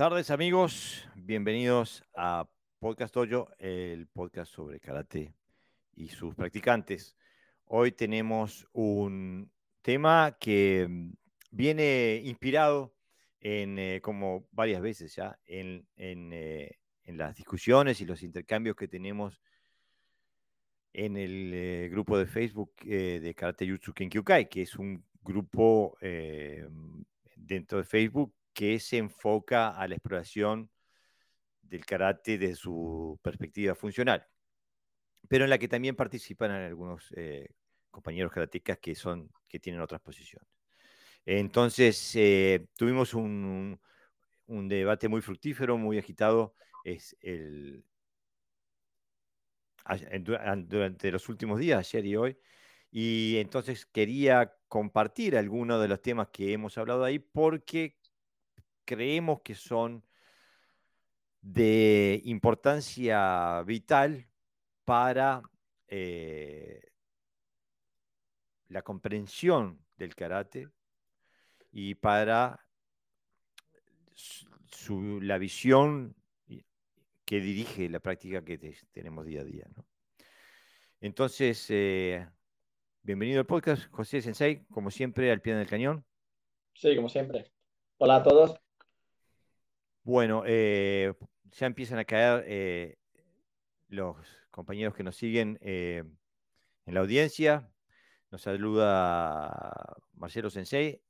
tardes amigos, bienvenidos a Podcast Dojo, el podcast sobre karate y sus practicantes. Hoy tenemos un tema que mm, viene inspirado en, eh, como varias veces ya, en, eh, en, las discusiones y los intercambios que tenemos en el eh, grupo de Facebook de Karate Jutsu Kenkyukai, que es un grupo dentro de Facebook que se enfoca a la exploración del karate desde su perspectiva funcional, pero en la que también participan algunos eh, compañeros karatecas que, son, que tienen otras posiciones. Entonces, eh, tuvimos un, un, debate muy fructífero, muy agitado, es el, durante los últimos días, ayer y hoy, y entonces quería compartir algunos de los temas que hemos hablado ahí porque creemos que son de importancia vital para eh, la comprensión del karate y para la visión que dirige la práctica que tenemos día a día. Entonces, eh, bienvenido al podcast, José Sensei, como siempre, al pie del cañón. Sí, como siempre. Hola a todos. Bueno, eh, ya empiezan a caer eh, los compañeros que nos siguen eh, en la audiencia. Nos saluda Marcelo Sensei,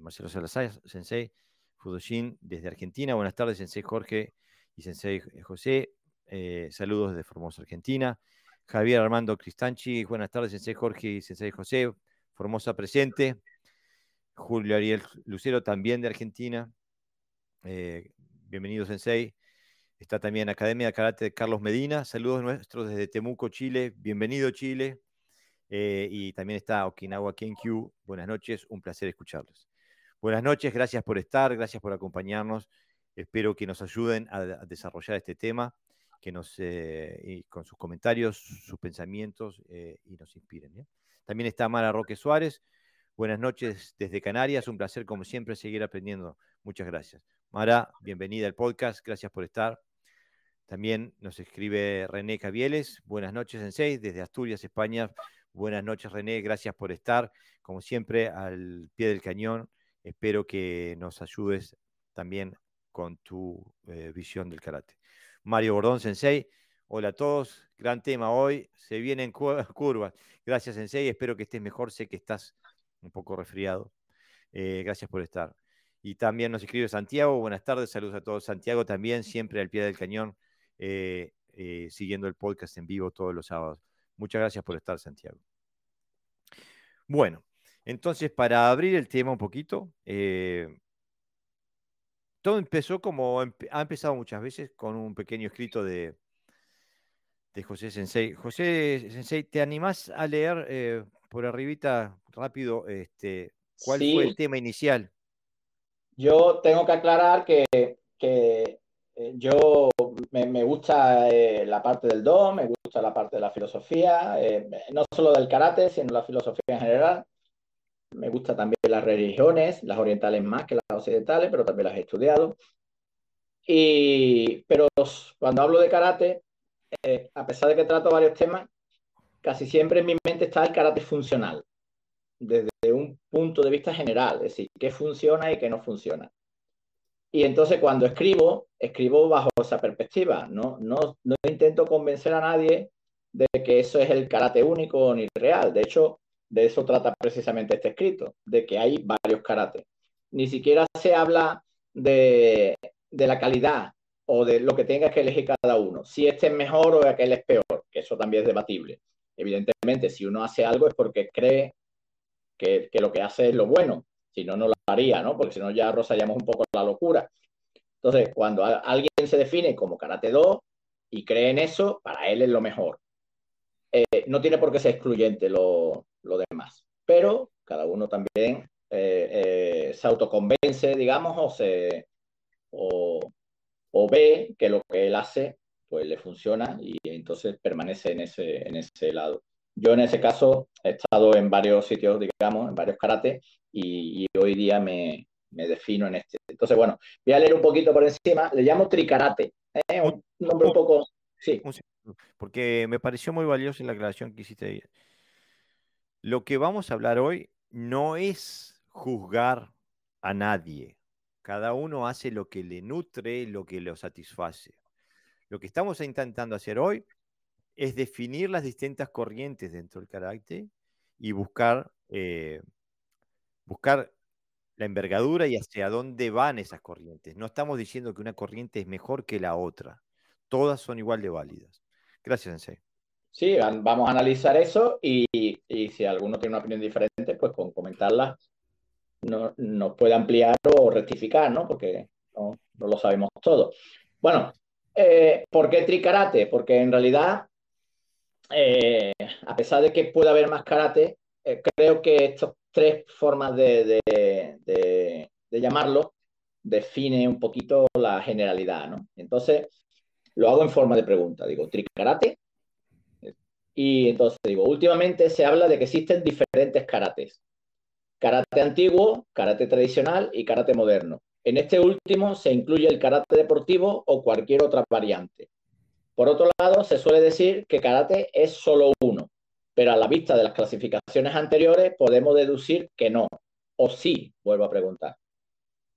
Marcelo Salazar Sensei, Fudoshin desde Argentina. Buenas tardes, Sensei Jorge y Sensei José. saludos desde Formosa, Argentina. Javier Armando Cristanchi, buenas tardes, Sensei Jorge y Sensei José. Formosa presente. Julio Ariel Lucero, también de Argentina. Bienvenido, Sensei. Está también Academia de Karate Carlos Medina. Saludos nuestros desde Temuco, Chile. Bienvenido, Chile. Eh, y también está Okinawa Kenkyu. Buenas noches, un placer escucharlos. Buenas noches, gracias por estar, gracias por acompañarnos. Espero que nos ayuden a, desarrollar este tema, que nos, eh, con sus comentarios, sus pensamientos eh, y nos inspiren. También está Mara Roque Suárez. Buenas noches desde Canarias, un placer como siempre seguir aprendiendo. Muchas gracias. Mara, bienvenida al podcast, gracias por estar. También nos escribe René Cavieles, buenas noches en seis, desde Asturias, España. Buenas noches René, gracias por estar, como siempre, al pie del cañón. Espero que nos ayudes también con tu eh, visión del karate. Mario Bordón, Sensei, hola a todos, gran tema hoy, se vienen curvas. Gracias Sensei, espero que estés mejor, sé que estás un poco resfriado. Eh, gracias por estar. Y también nos escribe Santiago, buenas tardes, saludos a todos. Santiago también, siempre al pie del cañón, eh, eh, siguiendo el podcast en vivo todos los sábados. Muchas gracias por estar, Santiago. Bueno, entonces para abrir el tema un poquito, eh, todo empezó como ha empezado muchas veces con un pequeño escrito de, de José Sensei. José Sensei, ¿te animás a leer por arribita rápido este, cuál fue el tema inicial? Yo tengo que aclarar que, eh, yo me, gusta eh, la parte del do, me gusta la parte de la filosofía, eh, no solo del karate, sino la filosofía en general. Me gusta también las religiones, las orientales más que las occidentales, pero también las he estudiado. Y, pero cuando hablo de karate, a pesar de que trato varios temas, casi siempre en mi mente está el karate funcional desde un punto de vista general, es decir, qué funciona y qué no funciona. Y entonces cuando escribo, escribo bajo esa perspectiva, no, no, no intento convencer a nadie de que eso es el karate único ni real. De hecho, de eso trata precisamente este escrito, de que hay varios karates. Ni siquiera se habla de, de la calidad o de lo que tenga que elegir cada uno, si este es mejor o aquel es peor, que eso también es debatible. Evidentemente, si uno hace algo es porque cree que, lo que hace es lo bueno, si no, no lo haría, ¿no? Porque si no ya rozaríamos un poco la locura. Entonces, cuando alguien se define como Karate 2 y cree en eso, para él es lo mejor. Eh, no tiene por qué ser excluyente lo, demás, pero cada uno también eh, eh, se autoconvence, digamos, o, se, o, o, ve que lo que él hace pues le funciona y entonces permanece en ese, en ese lado. Yo en ese caso he estado en varios sitios, digamos, en varios karate y, hoy día me, me defino en este. Entonces, bueno, voy a leer un poquito por encima. Le llamo tricarate. ¿eh? Un nombre un poco... Sí. Porque me pareció muy valiosa la aclaración que hiciste. Lo que vamos a hablar hoy no es juzgar a nadie. Cada uno hace lo que le nutre, lo que lo satisface. Lo que estamos intentando hacer hoy es definir las distintas corrientes dentro del carácter y buscar, eh, buscar la envergadura y hacia dónde van esas corrientes. No estamos diciendo que una corriente es mejor que la otra. Todas son igual de válidas. Gracias, Sensei. Sí, vamos a analizar eso y, si alguno tiene una opinión diferente, pues con comentarla nos no puede ampliar o rectificar, ¿no? Porque no, lo sabemos todo. Bueno, eh, ¿por qué tricarate? Porque en realidad, eh, a pesar de que pueda haber más karate, eh, creo que estas tres formas de, de, llamarlo define un poquito la generalidad, ¿no? Entonces, lo hago en forma de pregunta. Digo, tricarate. Y entonces digo, últimamente se habla de que existen diferentes karates. Karate antiguo, karate tradicional y karate moderno. En este último se incluye el karate deportivo o cualquier otra variante. Por otro lado, se suele decir que karate es solo uno, pero a la vista de las clasificaciones anteriores podemos deducir que no, o sí, vuelvo a preguntar.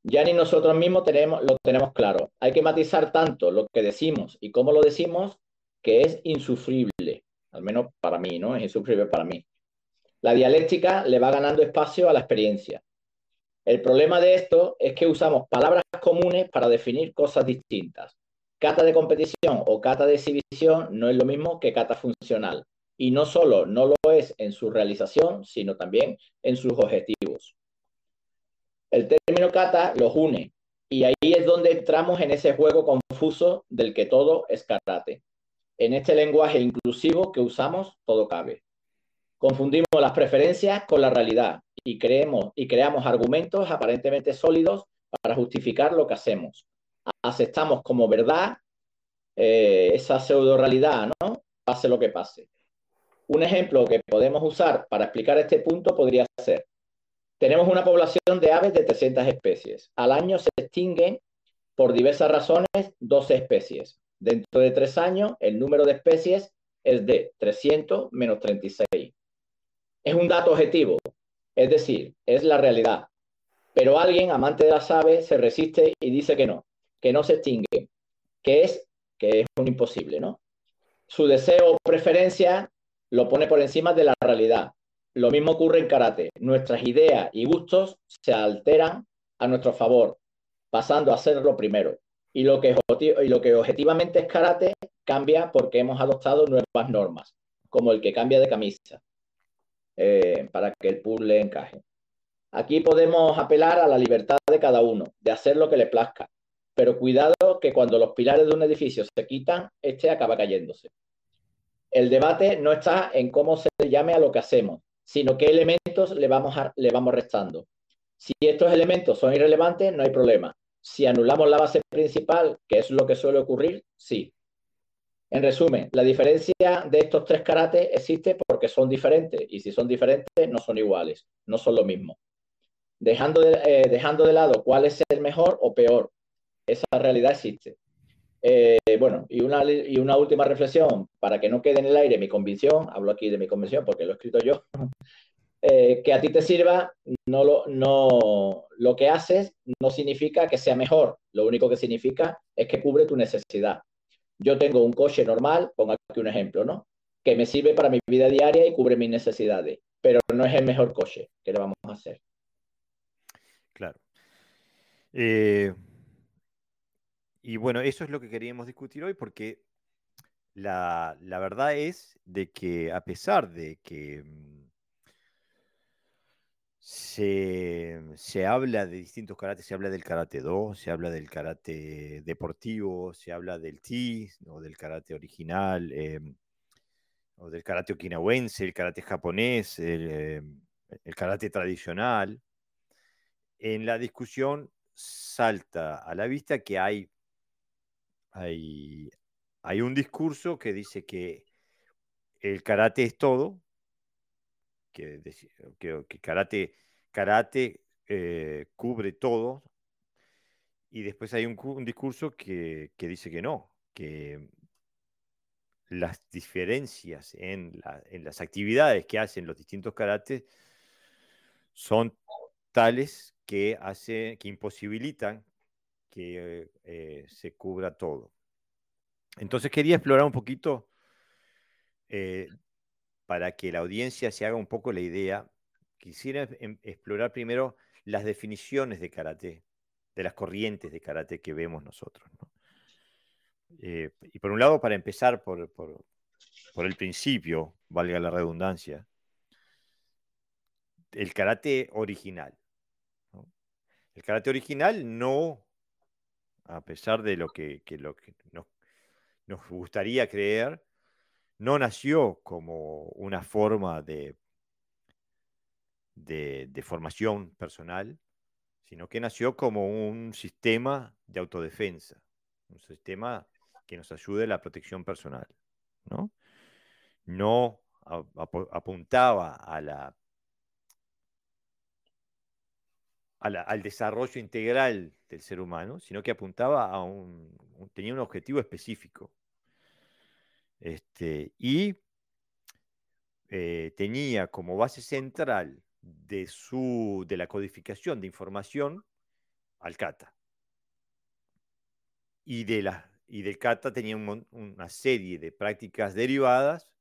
Ya ni nosotros mismos tenemos, lo tenemos claro. Hay que matizar tanto lo que decimos y cómo lo decimos que es insufrible, al menos para mí, ¿no? Es insufrible para mí. La dialéctica le va ganando espacio a la experiencia. El problema de esto es que usamos palabras comunes para definir cosas distintas. Cata de competición o cata de exhibición no es lo mismo que cata funcional. Y no solo no lo es en su realización, sino también en sus objetivos. El término kata los une y ahí es donde entramos en ese juego confuso del que todo es karate. En este lenguaje inclusivo que usamos, todo cabe. Confundimos las preferencias con la realidad y, creemos, y creamos argumentos aparentemente sólidos para justificar lo que hacemos. Aceptamos como verdad eh, esa pseudo realidad, ¿no? Pase lo que pase. Un ejemplo que podemos usar para explicar este punto podría ser, tenemos una población de aves de 300 especies. Al año se extinguen por diversas razones 12 especies. Dentro de tres años, el número de especies es de 300 menos 36 es un dato objetivo, es decir, es la realidad. Pero alguien, amante de las aves, se resiste y dice que no, que no se extingue, que es, que es un imposible, ¿no? Su deseo o preferencia lo pone por encima de la realidad. Lo mismo ocurre en karate. Nuestras ideas y gustos se alteran a nuestro favor, pasando a ser lo primero. Y lo, que, y lo que objetivamente es karate cambia porque hemos adoptado nuevas normas, como el que cambia de camisa. Eh, para que el puzzle encaje. Aquí podemos apelar a la libertad de cada uno, de hacer lo que le plazca, pero cuidado que cuando los pilares de un edificio se quitan, este acaba cayéndose. El debate no está en cómo se llame a lo que hacemos, sino qué elementos le vamos, le vamos restando. Si estos elementos son irrelevantes, no hay problema. Si anulamos la base principal, que es lo que suele ocurrir, sí. En resumen, la diferencia de estos tres karates existe porque son diferentes y si son diferentes no son iguales, no son lo mismo. Dejando de, eh, dejando de lado cuál es el mejor o peor, esa realidad existe. Eh, bueno, y una, y una última reflexión, para que no quede en el aire mi convicción, hablo aquí de mi convicción porque lo he escrito yo, eh, que a ti te sirva, no lo, no, lo que haces no significa que sea mejor, lo único que significa es que cubre tu necesidad. Yo tengo un coche normal, pongo aquí un ejemplo, ¿no? Que me sirve para mi vida diaria y cubre mis necesidades, pero no es el mejor coche. ¿Qué le vamos a hacer? Claro. Eh, y bueno, eso es lo que queríamos discutir hoy porque la, la verdad es de que a pesar de que mm, se, habla de distintos karates, se habla del karate do, se habla del karate deportivo, se habla del ti, o del karate original, em, o del karate okinawense, el karate japonés, em, el, karate tradicional. En la discusión salta a la vista que hay, hay, un discurso que dice que el karate es todo, que, que, karate, karate eh, cubre todo y después hay un, discurso que, dice que no, que las diferencias en, las actividades que hacen los distintos karates son tales que, hace, que imposibilitan que eh, se cubra todo. Entonces quería explorar un poquito, eh, para que la audiencia se haga un poco la idea, quisiera em, explorar primero las definiciones de karate, de las corrientes de karate que vemos nosotros. Eh, y por un lado, para empezar por, el principio, valga la redundancia, el karate original. El karate original no, a pesar de lo que, nos, gustaría creer, no nació como una forma de, de, formación personal, sino que nació como un sistema de autodefensa, un sistema que nos ayude a la protección personal. No, no apuntaba a la, al desarrollo integral del ser humano, sino que apuntaba a un, tenía un objetivo específico. Este, y eh, tenía como base central de, su, de la codificación de información al kata. Y, de la, y del kata tenía una serie de prácticas derivadas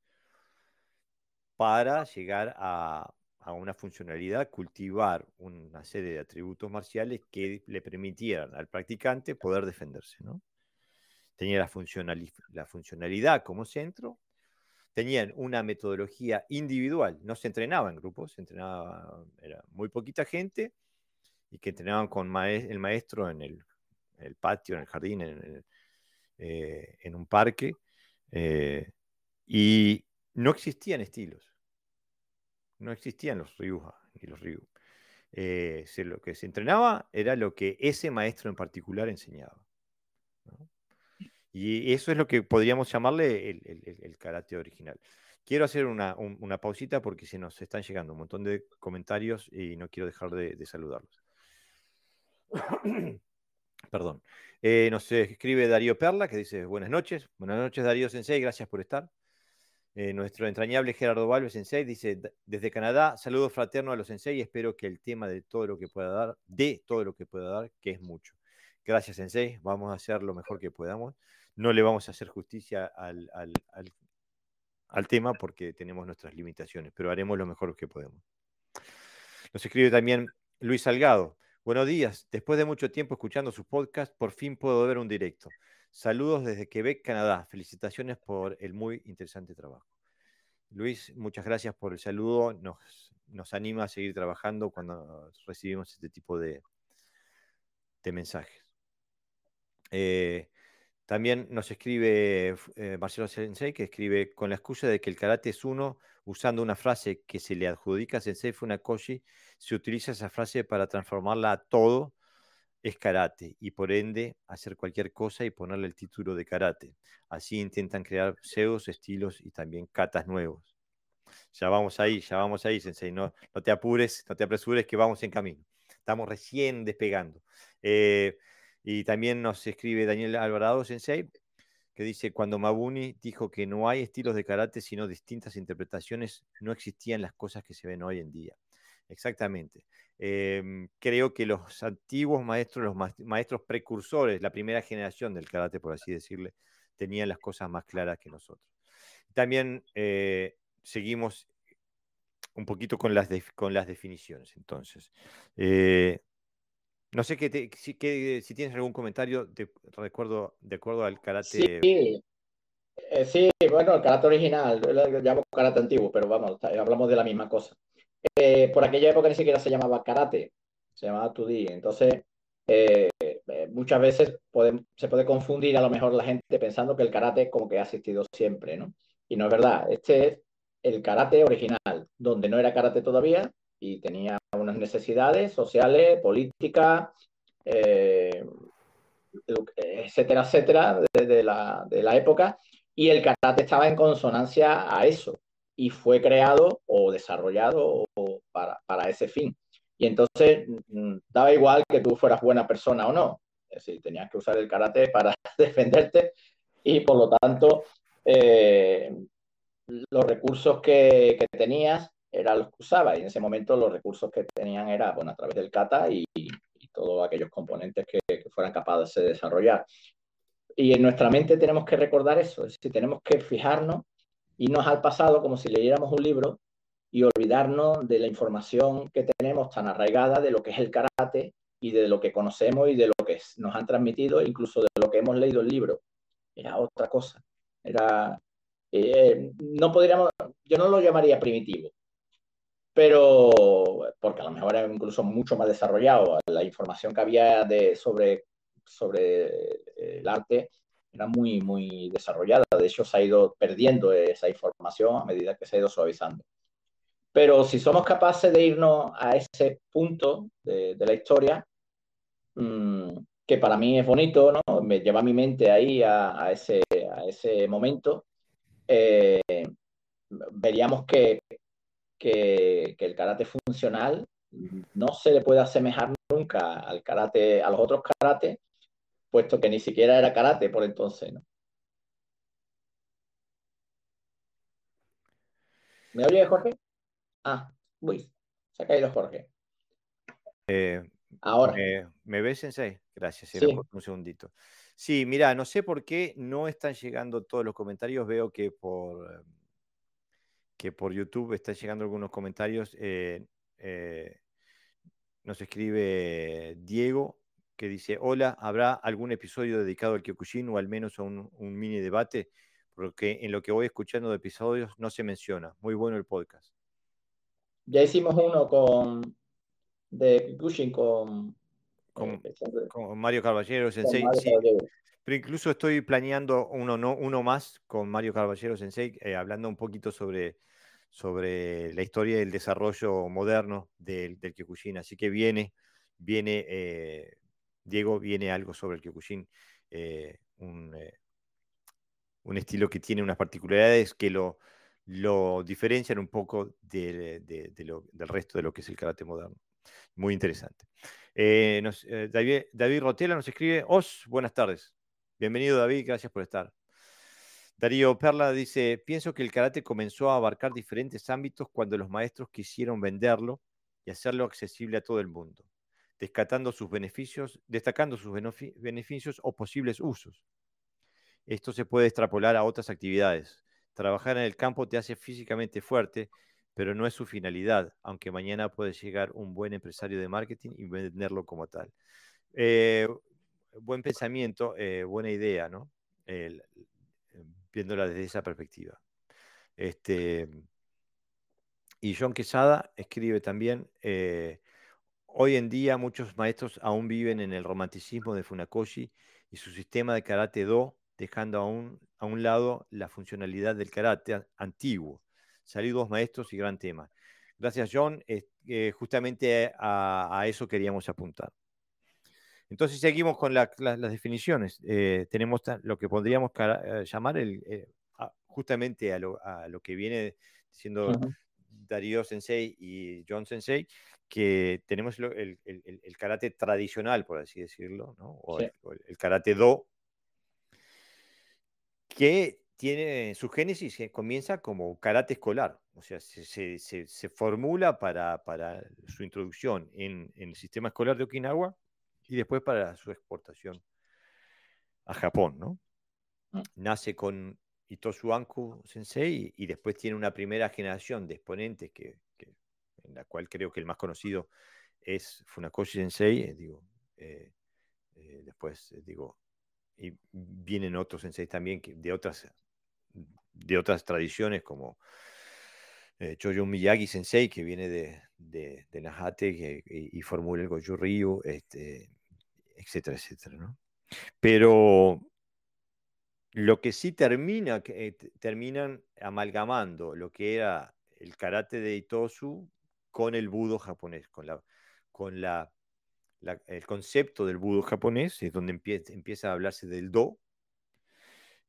para llegar a, a, una funcionalidad, cultivar una serie de atributos marciales que le permitieran al practicante poder defenderse. ¿no? Tenía la, la funcionalidad como centro tenían una metodología individual, no se entrenaba en grupos, se entrenaba, era muy poquita gente y que entrenaban con el maestro en el, patio, en el jardín, en, eh, un parque, eh, y no existían estilos, no existían los ryuha ni los ryu. Eh, lo que se entrenaba era lo que ese maestro en particular enseñaba. Y eso es lo que podríamos llamarle el, karate original. Quiero hacer una, pausita porque se nos están llegando un montón de comentarios y no quiero dejar de, saludarlos. Perdón. Eh, nos escribe Darío Perla que dice buenas noches. Buenas noches Darío Sensei, gracias por estar. Eh, nuestro entrañable Gerardo Valves dice desde Canadá, saludos fraterno a los Sensei y espero que el tema de todo lo que pueda dar, de todo lo que pueda dar, que es mucho. Gracias Sensei, vamos a hacer lo mejor que podamos no le vamos a hacer justicia al, tema porque tenemos nuestras limitaciones, pero haremos lo mejor que podemos. Nos escribe también Luis Salgado. Buenos días. Después de mucho tiempo escuchando su podcast, por fin puedo ver un directo. Saludos desde Quebec, Canadá. Felicitaciones por el muy interesante trabajo. Luis, muchas gracias por el saludo. Nos, anima a seguir trabajando cuando recibimos este tipo de, mensajes. Eh, también nos escribe eh, Marcelo Sensei, que escribe, con la excusa de que el karate es uno, usando una frase que se le adjudica a Sensei Funakoshi, se utiliza esa frase para transformarla a todo, es karate, y por ende hacer cualquier cosa y ponerle el título de karate. Así intentan crear pseudos, estilos y también katas nuevos. Ya vamos ahí, ya vamos ahí, Sensei, no, no te apures, no te apresures, que vamos en camino. Estamos recién despegando. Eh, y también nos escribe Daniel Alvarado Sensei, que dice, cuando Mabuni dijo que no hay estilos de karate, sino distintas interpretaciones, no existían las cosas que se ven hoy en día. Exactamente. Em, creo que los antiguos maestros, los maestros precursores, la primera generación del karate, por así decirle, tenían las cosas más claras que nosotros. También eh, seguimos un poquito con las, con las definiciones. Entonces, eh, no sé que si, si, tienes algún comentario de, recuerdo, de acuerdo al karate. Sí, eh, sí bueno, el karate original, lo llamo karate antiguo, pero vamos, hablamos de la misma cosa. Eh, por aquella época ni siquiera se llamaba karate, se llamaba 2D. Entonces, eh, muchas veces se puede confundir a lo mejor la gente pensando que el karate como que ha existido siempre, ¿no? Y no es verdad. Este es el karate original, donde no era karate todavía, y tenía unas necesidades sociales, políticas, eh, etcétera, etcétera, de, de la época, y el karate estaba en consonancia a eso, y fue creado o desarrollado para, para ese fin. Y entonces mm, daba igual que tú fueras buena persona o no. Es decir, tenías que usar el karate para defenderte y por lo tanto eh, los recursos que, que, tenías eran los que usabas y en ese momento los recursos que tenían era bueno, a través del kata y, y todos aquellos componentes que, que, fueran capaces de desarrollar. Y en nuestra mente tenemos que recordar eso, es decir, tenemos que fijarnos, irnos al pasado como si leyéramos un libro y olvidarnos de la información que tenemos tan arraigada de lo que es el karate y de lo que conocemos y de lo que nos han transmitido, incluso de lo que hemos leído el libro. Era otra cosa. Era, eh, no podríamos, yo no lo llamaría primitivo, pero porque a lo mejor era incluso mucho más desarrollado. La información que había de, sobre, sobre el arte era muy, muy desarrollada. De hecho, se ha ido perdiendo esa información a medida que se ha ido suavizando. Pero si somos capaces de irnos a ese punto de, de la historia, mmm, que para mí es bonito, ¿no? me lleva mi mente ahí a, a, ese, a ese, momento, eh, veríamos que, que, que, el karate funcional no se le puede asemejar nunca al karate, a los otros karate, puesto que ni siquiera era karate por entonces. ¿no? ¿Me oye, Jorge? Ah, uy, se ha caído Jorge. Eh, Ahora. Me, ¿Me, ves, Sensei? Gracias, sí. un segundito. Sí, mira, no sé por qué no están llegando todos los comentarios. Veo que por, que por YouTube están llegando algunos comentarios. Eh, eh, nos escribe Diego que dice, hola, ¿habrá algún episodio dedicado al Kyokushin o al menos a un, un mini debate? Porque en lo que voy escuchando de episodios no se menciona. Muy bueno el podcast. Ya hicimos uno con de Kyokushin con, con, eh, con, Mario Caballero Sensei. Mario sí, Caballero. Pero incluso estoy planeando uno, no, uno más con Mario Caballero Sensei, eh, hablando un poquito sobre, sobre la historia del desarrollo moderno del, del Kyokushin. Así que viene, viene eh, Diego, viene algo sobre el Kyokushin, eh, un, eh, un, estilo que tiene unas particularidades que lo, lo diferencian un poco del resto de lo que es el karate moderno. Muy interesante. Eh, eh, David, David, Rotela nos escribe, Os, buenas tardes. Bienvenido David, gracias por estar. Darío Perla dice, pienso que el karate comenzó a abarcar diferentes ámbitos cuando los maestros quisieron venderlo y hacerlo accesible a todo el mundo, destacando sus beneficios, destacando sus beneficios o posibles usos. Esto se puede extrapolar a otras actividades. Trabajar en el campo te hace físicamente fuerte pero no es su finalidad, aunque mañana puede llegar un buen empresario de marketing y venderlo como tal. Eh, buen pensamiento, eh, buena idea, ¿no? Viéndola desde esa perspectiva. Este, y John Quesada escribe también, eh, hoy en día muchos maestros aún viven en el romanticismo de Funakoshi y su sistema de karate do, dejando a un, a un lado la funcionalidad del karate antiguo Saludos maestros y gran tema. Gracias John, eh, justamente a, a, eso queríamos apuntar. Entonces seguimos con la, la, las definiciones. Eh, tenemos lo que podríamos eh, llamar el, eh, justamente a lo, a lo, que viene diciendo uh -huh. Darío Sensei y John Sensei, que tenemos el, el, el, karate tradicional, por así decirlo, ¿no? o, sí. el, karate do, que tiene su génesis que comienza como karate escolar, o sea, se, se, se, se formula para, para, su introducción en, en, el sistema escolar de Okinawa y después para su exportación a Japón, ¿no? Mm. Nace con Itosu Anku Sensei y, y, después tiene una primera generación de exponentes que, en la cual creo que el más conocido es Funakoshi Sensei, eh, digo, eh, eh, después digo, y vienen otros senseis también de otras de otras tradiciones como eh, Miyagi Sensei, que viene de, de, de Nahate y, y, formula el Goju Ryu, este, etcétera, etcétera. ¿no? Pero lo que sí termina, eh, terminan amalgamando lo que era el karate de Itosu con el budo japonés, con, la, con la, la, el concepto del budo japonés, es donde empieza, empieza a hablarse del do,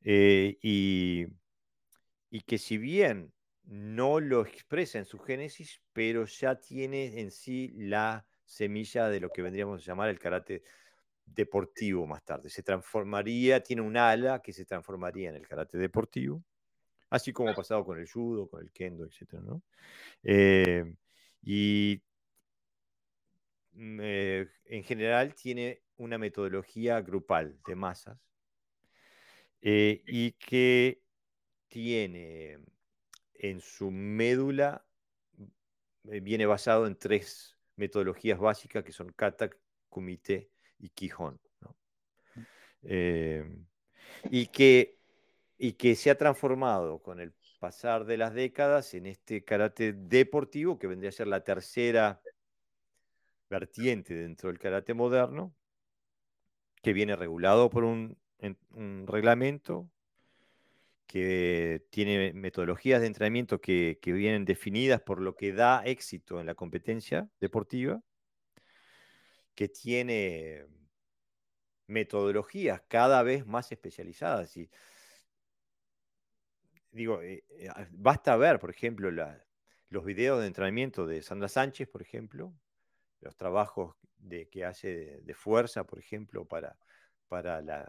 eh, y, y, que si bien no lo expresa en su génesis, pero ya tiene en sí la semilla de lo que vendríamos a llamar el karate deportivo más tarde. Se transformaría, tiene un ala que se transformaría en el karate deportivo, así como ha pasado con el judo, con el kendo, etc. Eh, y mm, eh, en general tiene una metodología grupal de masas eh, y que tiene en su médula, viene basado en tres metodologías básicas que son kata, kumite y quijón. Eh, y, que, y que se ha transformado con el pasar de las décadas en este karate deportivo que vendría a ser la tercera vertiente dentro del karate moderno, que viene regulado por un, reglamento, que tiene metodologías de entrenamiento que, que, vienen definidas por lo que da éxito en la competencia deportiva, que tiene metodologías cada vez más especializadas. Y, digo, eh, eh, basta ver, por ejemplo, los videos de entrenamiento de Sandra Sánchez, por ejemplo, los trabajos de, que hace de, fuerza, por ejemplo, para, para la,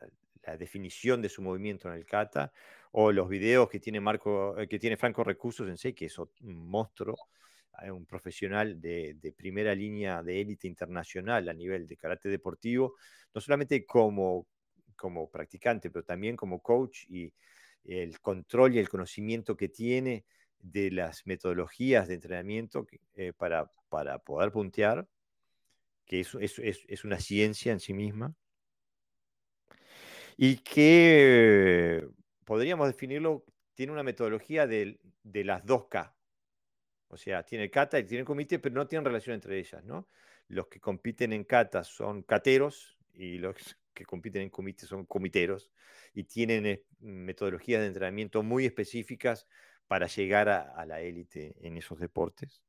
definición de su movimiento en el kata, o los videos que tiene, Marco, eh, que tiene Franco Recursos en sí, que es un monstruo, un profesional de, primera línea de élite internacional a nivel de karate deportivo, no solamente como, como practicante, pero también como coach y el control y el conocimiento que tiene de las metodologías de entrenamiento eh, para, para, poder puntear, que es, es, es, una ciencia en sí misma, y que podríamos definirlo, tiene una metodología de, de las 2K, o sea, tiene kata y tiene comité, pero no tienen relación entre ellas, ¿no? Los que compiten en kata son cateros y los que compiten en comité son comiteros y tienen eh, metodologías de entrenamiento muy específicas para llegar a, la élite en esos deportes.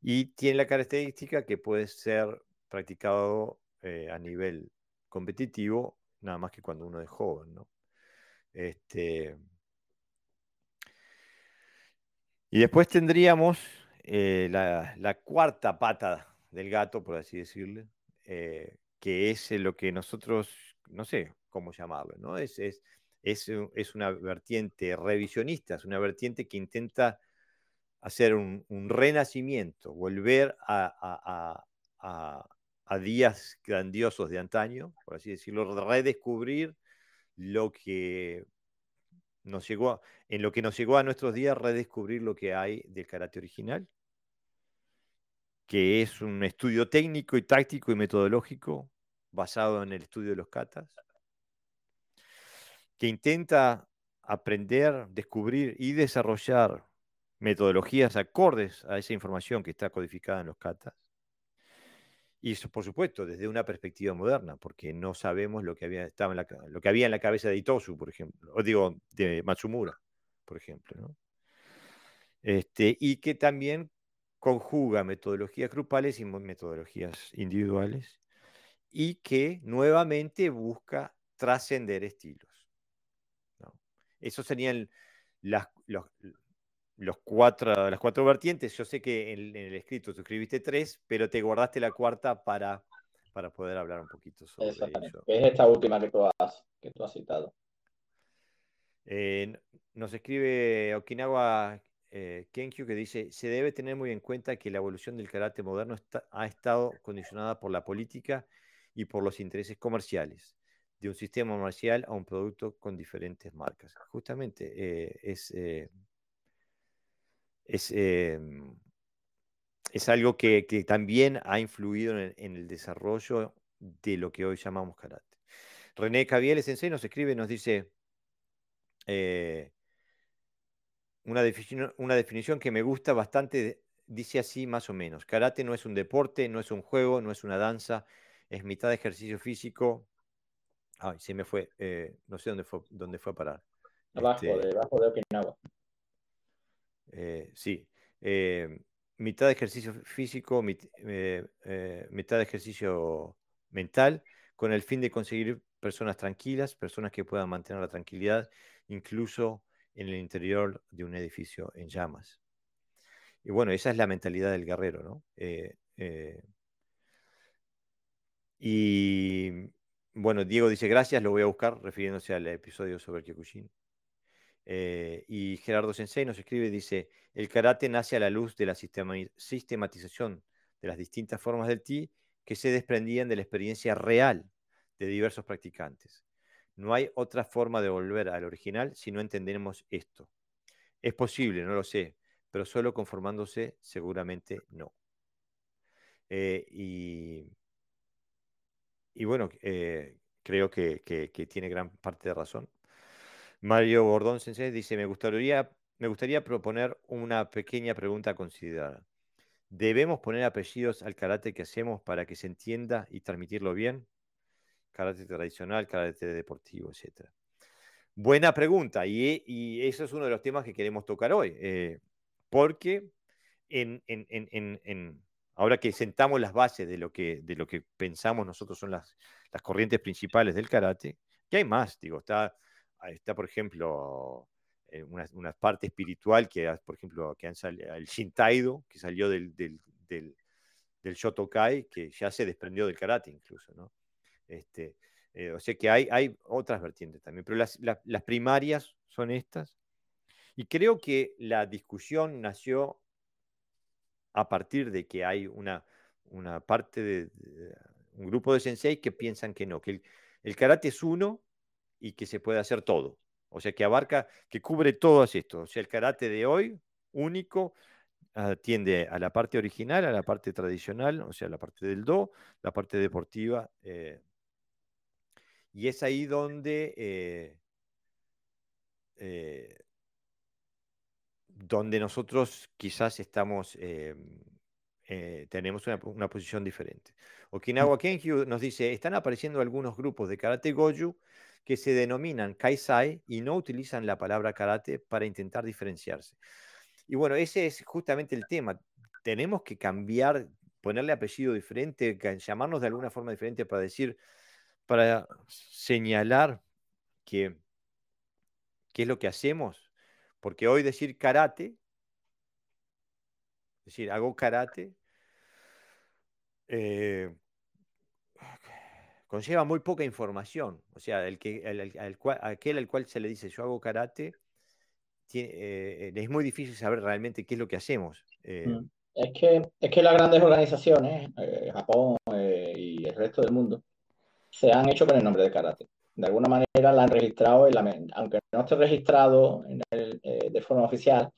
Y tiene la característica que puede ser practicado eh, a nivel competitivo, nada más que cuando uno es joven, ¿no? Este, y después tendríamos eh, la, cuarta pata del gato, por así decirle, que es lo que nosotros, no sé cómo llamarlo, ¿no? Es, es, es, una vertiente revisionista, es una vertiente que intenta hacer un, renacimiento, volver a, a, días grandiosos de antaño, por así decirlo, redescubrir lo que nos llegó, en lo que nos llegó a nuestros días, redescubrir lo que hay del karate original, que es un estudio técnico y táctico y metodológico basado en el estudio de los katas, que intenta aprender, descubrir y desarrollar metodologías acordes a esa información que está codificada en los katas, y eso, por supuesto, desde una perspectiva moderna, porque no sabemos lo que había, estaba en la, lo que había en la cabeza de Itosu, por ejemplo, o digo, de Matsumura, por ejemplo. Este, y que también conjuga metodologías grupales y metodologías individuales, y que nuevamente busca trascender estilos. ¿no? Esos serían las, los, los cuatro, las cuatro vertientes. Yo sé que en, el escrito tú escribiste tres, pero te guardaste la cuarta para, para poder hablar un poquito sobre eso. Es esta última que tú has, que tú has citado. Eh, nos escribe Okinawa eh, Kenkyu que dice, se debe tener muy en cuenta que la evolución del karate moderno ha estado condicionada por la política y por los intereses comerciales de un sistema comercial a un producto con diferentes marcas. Justamente eh, es es, em, es algo que, también ha influido en, el desarrollo de lo que hoy llamamos karate. René Caviel Sensei nos escribe, nos dice eh, una, definición, una definición que me gusta bastante, dice así más o menos, karate no es un deporte, no es un juego, no es una danza, es mitad de ejercicio físico. Ay, se me fue, eh, no sé dónde fue, dónde fue a parar. Abajo, este debajo de Okinawa. Eh, sí. Eh, mitad de ejercicio físico, mitad de ejercicio mental, con el fin de conseguir personas tranquilas, personas que puedan mantener la tranquilidad, incluso en el interior de un edificio en llamas. Y bueno, esa es la mentalidad del guerrero, ¿no? Eh, eh, y bueno, Diego dice gracias, lo voy a buscar, refiriéndose al episodio sobre Kyokushin. Eh, y Gerardo Sensei nos escribe, dice, el karate nace a la luz de la sistematización de las distintas formas del ti que se desprendían de la experiencia real de diversos practicantes. No hay otra forma de volver al original si no entendemos esto. Es posible, no lo sé, pero solo conformándose seguramente no. Eh, y, bueno, eh, creo que, tiene gran parte de razón. Mario Bordón Sensei dice, me gustaría, me gustaría proponer una pequeña pregunta a considerar. ¿Debemos poner apellidos al karate que hacemos para que se entienda y transmitirlo bien? Karate tradicional, karate deportivo, etc. Buena pregunta, y, y, eso es uno de los temas que queremos tocar hoy, eh, porque en, ahora que sentamos las bases de lo que, de lo que pensamos nosotros son las, las corrientes principales del karate, que hay más, digo, está, está por ejemplo, eh, una, parte espiritual que, por ejemplo, que han salido, el Shintaido, que salió del, del, del, del, Shotokai, que ya se desprendió del karate incluso, ¿no? Este, eh, o sea que hay, hay otras vertientes también, pero las, las, primarias son estas. Y creo que la discusión nació a partir de que hay una, una parte de, un grupo de sensei que piensan que no, que el, karate es uno y que se puede hacer todo. O sea, que abarca, que cubre todo esto. O sea, el karate de hoy, único, atiende a la parte original, a la parte tradicional, o sea, la parte del do, la parte deportiva. Eh, y es ahí donde, eh, eh, donde nosotros quizás estamos, tenemos una, una, posición diferente. Okinawa Kenkyu nos dice, están apareciendo algunos grupos de karate goju que se denominan Kaisai y no utilizan la palabra karate para intentar diferenciarse. Y bueno, ese es justamente el tema. Tenemos que cambiar, ponerle apellido diferente, llamarnos de alguna forma diferente para decir, para señalar que qué es lo que hacemos. Porque hoy decir karate, decir, hago karate, eh, conlleva muy poca información. O sea, el que, aquel al cual se le dice yo hago karate, eh, es muy difícil saber realmente qué es lo que hacemos. Eh. Mm. Es, que, es que las grandes organizaciones, Japón y el resto del mundo, se han hecho con el nombre de karate. De alguna manera la han registrado, en la, aunque no esté registrado de forma oficial,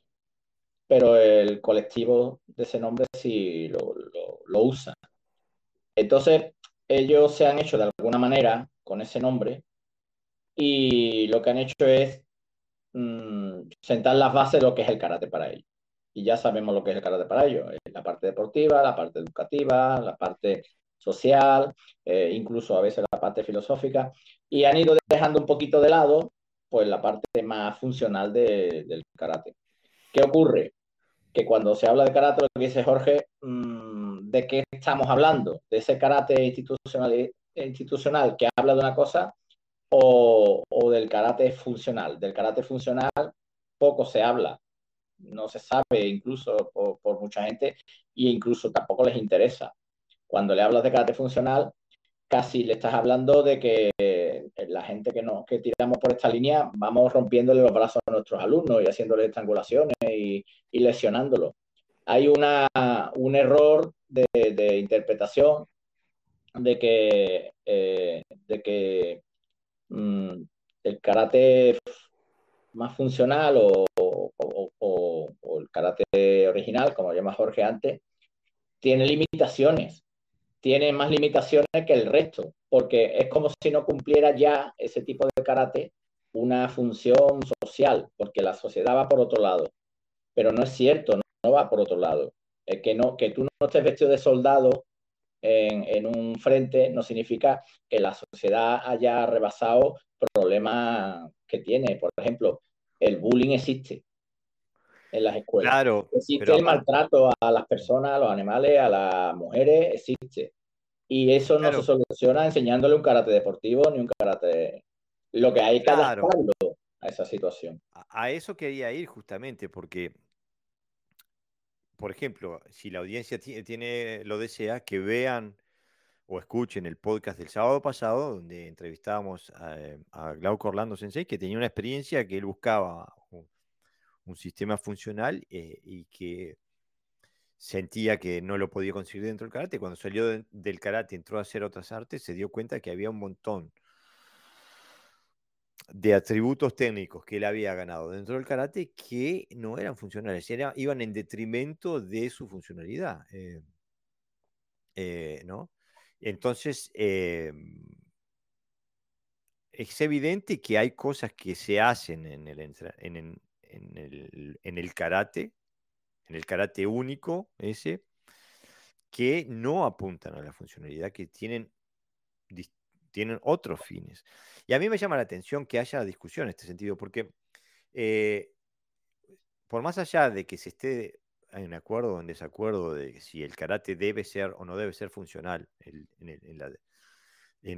pero el colectivo de ese nombre sí lo, lo, lo usa. Entonces, ellos se han hecho de alguna manera con ese nombre y lo que han hecho es mm, sentar las bases de lo que es el karate para ellos. Y ya sabemos lo que es el karate para ellos. La parte deportiva, la parte educativa, la parte social, eh, incluso a veces la parte filosófica. Y han ido dejando un poquito de lado pues la parte más funcional del karate. ¿Qué ocurre? Que cuando se habla de karate, lo que dice Jorge, mm, ¿de qué estamos hablando? ¿De ese carácter institucional, institucional que habla de una cosa o, del carácter funcional? Del carácter funcional poco se habla, no se sabe incluso por, mucha gente e incluso tampoco les interesa. Cuando le hablas de carácter funcional, casi le estás hablando de que la gente que, no, que tiramos por esta línea vamos rompiéndole los brazos a nuestros alumnos y haciéndole estrangulaciones y, y lesionándolos. Hay una, un error de, interpretación de que, eh, de que mm, el karate más funcional o, el karate original, como llama Jorge antes, tiene limitaciones, tiene más limitaciones que el resto, porque es como si no cumpliera ya ese tipo de karate una función social, porque la sociedad va por otro lado. Pero no es cierto, no va por otro lado que, no, que tú no estés vestido de soldado en, en, un frente no significa que la sociedad haya rebasado problemas que tiene. Por ejemplo, el bullying existe en las escuelas. Claro, existe el maltrato a las personas, a los animales, a las mujeres, existe. Y eso no se soluciona enseñándole un karate deportivo ni un karate... Lo que hay que adaptarlo. a esa situación. A, eso quería ir justamente, porque, por ejemplo, si la audiencia tiene, lo desea, que vean o escuchen el podcast del sábado pasado, donde entrevistábamos a, Glauco Orlando Sensei, que tenía una experiencia que él buscaba un, sistema funcional eh, y que sentía que no lo podía conseguir dentro del karate. Cuando salió del karate, entró a hacer otras artes, se dio cuenta que había un montón de atributos técnicos que él había ganado dentro del karate que no eran funcionales, iban en detrimento de su funcionalidad. Eh, eh, ¿no? Entonces, es evidente que hay cosas que se hacen en el, en el karate, en el karate único ese, que no apuntan a la funcionalidad, que tienen, tienen otros fines. Y a mí me llama la atención que haya discusión en este sentido, porque eh, por más allá de que se esté un acuerdo o en desacuerdo de si el karate debe ser o no debe ser funcional en,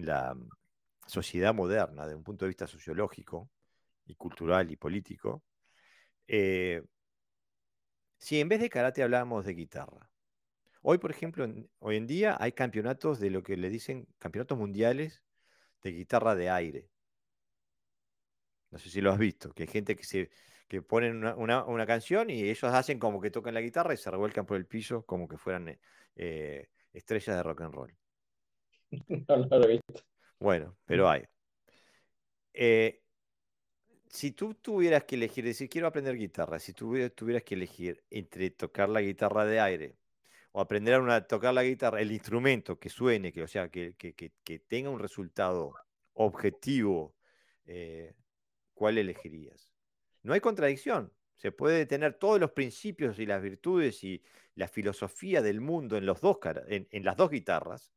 la, mm, sociedad moderna, desde un punto de vista sociológico y cultural y político, eh, si en vez de karate hablábamos de guitarra, hoy, por ejemplo, hoy en día hay campeonatos de lo que le dicen campeonatos mundiales de guitarra de aire. No sé si lo has visto, que hay gente que se que ponen una, canción y ellos hacen como que tocan la guitarra y se revuelcan por el piso como que fueran eh, eh, estrellas de rock and roll. No lo he visto. Bueno, pero hay. Eh, si tú tuvieras que elegir, decir, quiero aprender guitarra, si tú tuvieras que elegir entre tocar la guitarra de aire o aprender a tocar la guitarra, el instrumento que suene, que, o sea, que, tenga un resultado objetivo, ¿cuál elegirías? No hay contradicción. Se puede tener todos los principios y las virtudes y la filosofía del mundo en, las dos guitarras,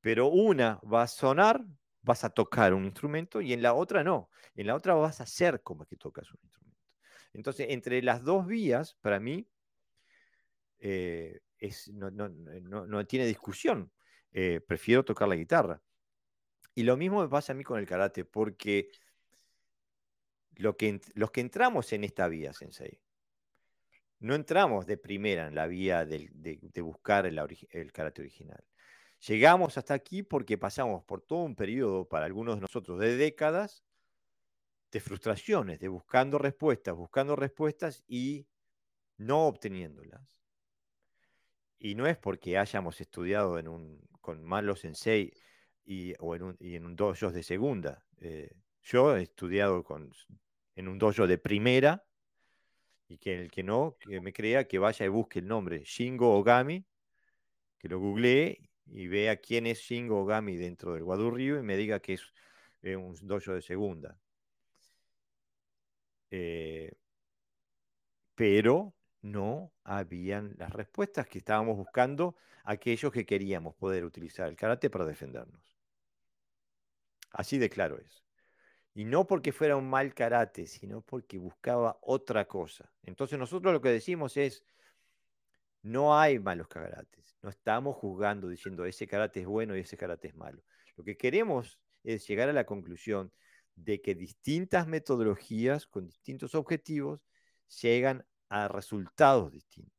pero una va a sonar, vas a tocar un instrumento y en la otra no. En la otra vas a hacer como que tocas un instrumento. Entonces, entre las dos vías, para mí, eh, no, tiene discusión. Eh, prefiero tocar la guitarra. Y lo mismo me pasa a mí con el karate, porque que, los que entramos en esta vía, Sensei, no entramos de primera en la vía de, buscar el, el, karate original. Llegamos hasta aquí porque pasamos por todo un periodo, para algunos de nosotros, de décadas, de frustraciones, de buscando respuestas, buscando respuestas y no obteniéndolas. Y no es porque hayamos estudiado en un, con malos sensei y, en un, y en un dojo de segunda. Eh, yo he estudiado con en un dojo de primera y que el que no, que me crea, que vaya y busque el nombre Shingo Ogami, que lo googlee y vea quién es Shingo Ogami dentro del Wadu Ryu y me diga que es eh, un dojo de segunda. Eh, pero no habían las respuestas que estábamos buscando aquellos que queríamos poder utilizar el karate para defendernos. Así de claro es. Y no porque fuera un mal karate, sino porque buscaba otra cosa. Entonces nosotros lo que decimos es, no hay malos karates. No estamos juzgando diciendo ese karate es bueno y ese karate es malo. Lo que queremos es llegar a la conclusión de que distintas metodologías con distintos objetivos llegan a resultados distintos.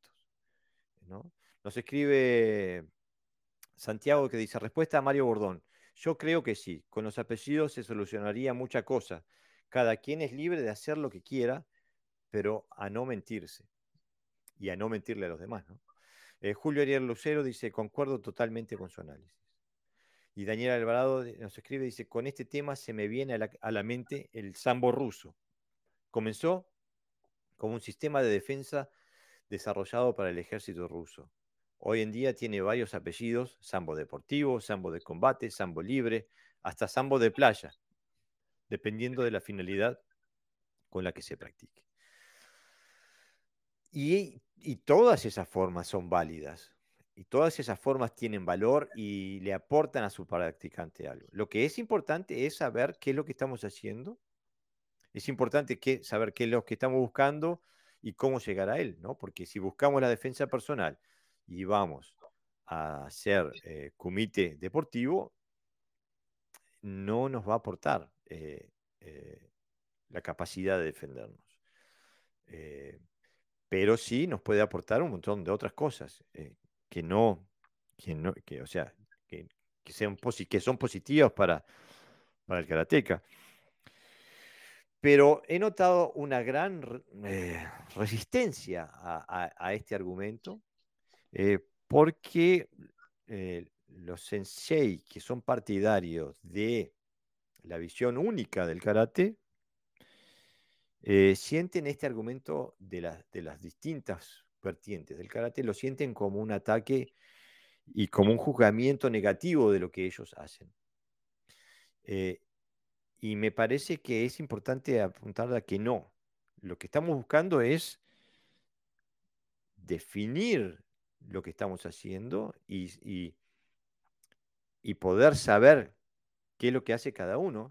Nos escribe Santiago que dice, respuesta a Mario Bordón. Yo creo que sí, con los apellidos se solucionaría mucha cosa. Cada quien es libre de hacer lo que quiera, pero a no mentirse y a no mentirle a los demás. Eh, Julio Ariel Lucero dice, concuerdo totalmente con su análisis. Y Daniel Alvarado nos escribe, dice, con este tema se me viene a la, a la mente el sambo ruso. Comenzó como un sistema de defensa desarrollado para el ejército ruso. Hoy en día tiene varios apellidos, sambo deportivo, sambo de combate, sambo libre, hasta sambo de playa, dependiendo de la finalidad con la que se practique. Y, todas esas formas son válidas, y todas esas formas tienen valor y le aportan a su practicante algo. Lo que es importante es saber qué es lo que estamos haciendo, es importante saber qué es lo que estamos buscando y cómo llegar a él, ¿no? Porque si buscamos la defensa personal, y vamos a hacer eh, comité deportivo, no nos va a aportar eh, eh, la capacidad de defendernos. Eh, pero sí nos puede aportar un montón de otras cosas eh, que no, que no, que, o sea, que, sean que son positivas para, para el karateca. Pero he notado una gran eh, resistencia a, este argumento, porque los sensei que son partidarios de la visión única del karate, eh, sienten este argumento de, las distintas vertientes del karate, lo sienten como un ataque y como un juzgamiento negativo de lo que ellos hacen. Eh, y me parece que es importante apuntar a que no. Lo que estamos buscando es definir lo que estamos haciendo y, y poder saber qué es lo que hace cada uno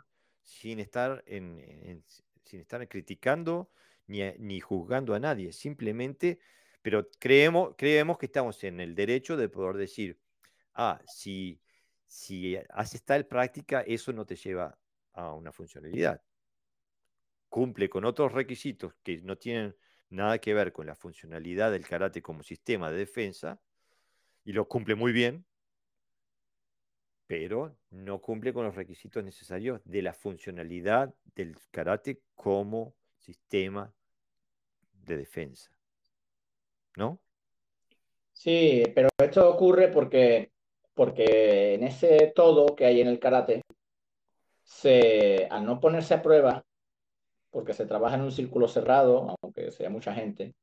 sin estar, en, sin estar criticando ni, ni, juzgando a nadie. Simplemente, pero creemos, creemos que estamos en el derecho de poder decir, ah, si, si haces tal práctica, eso no te lleva a una funcionalidad. Cumple con otros requisitos que no tienen nada que ver con la funcionalidad del karate como sistema de defensa, y lo cumple muy bien, pero no cumple con los requisitos necesarios de la funcionalidad del karate como sistema de defensa. ¿No? Sí, pero esto ocurre porque, porque en ese todo que hay en el karate, se, al no ponerse a prueba, porque se trabaja en un círculo cerrado, aunque sea mucha gente,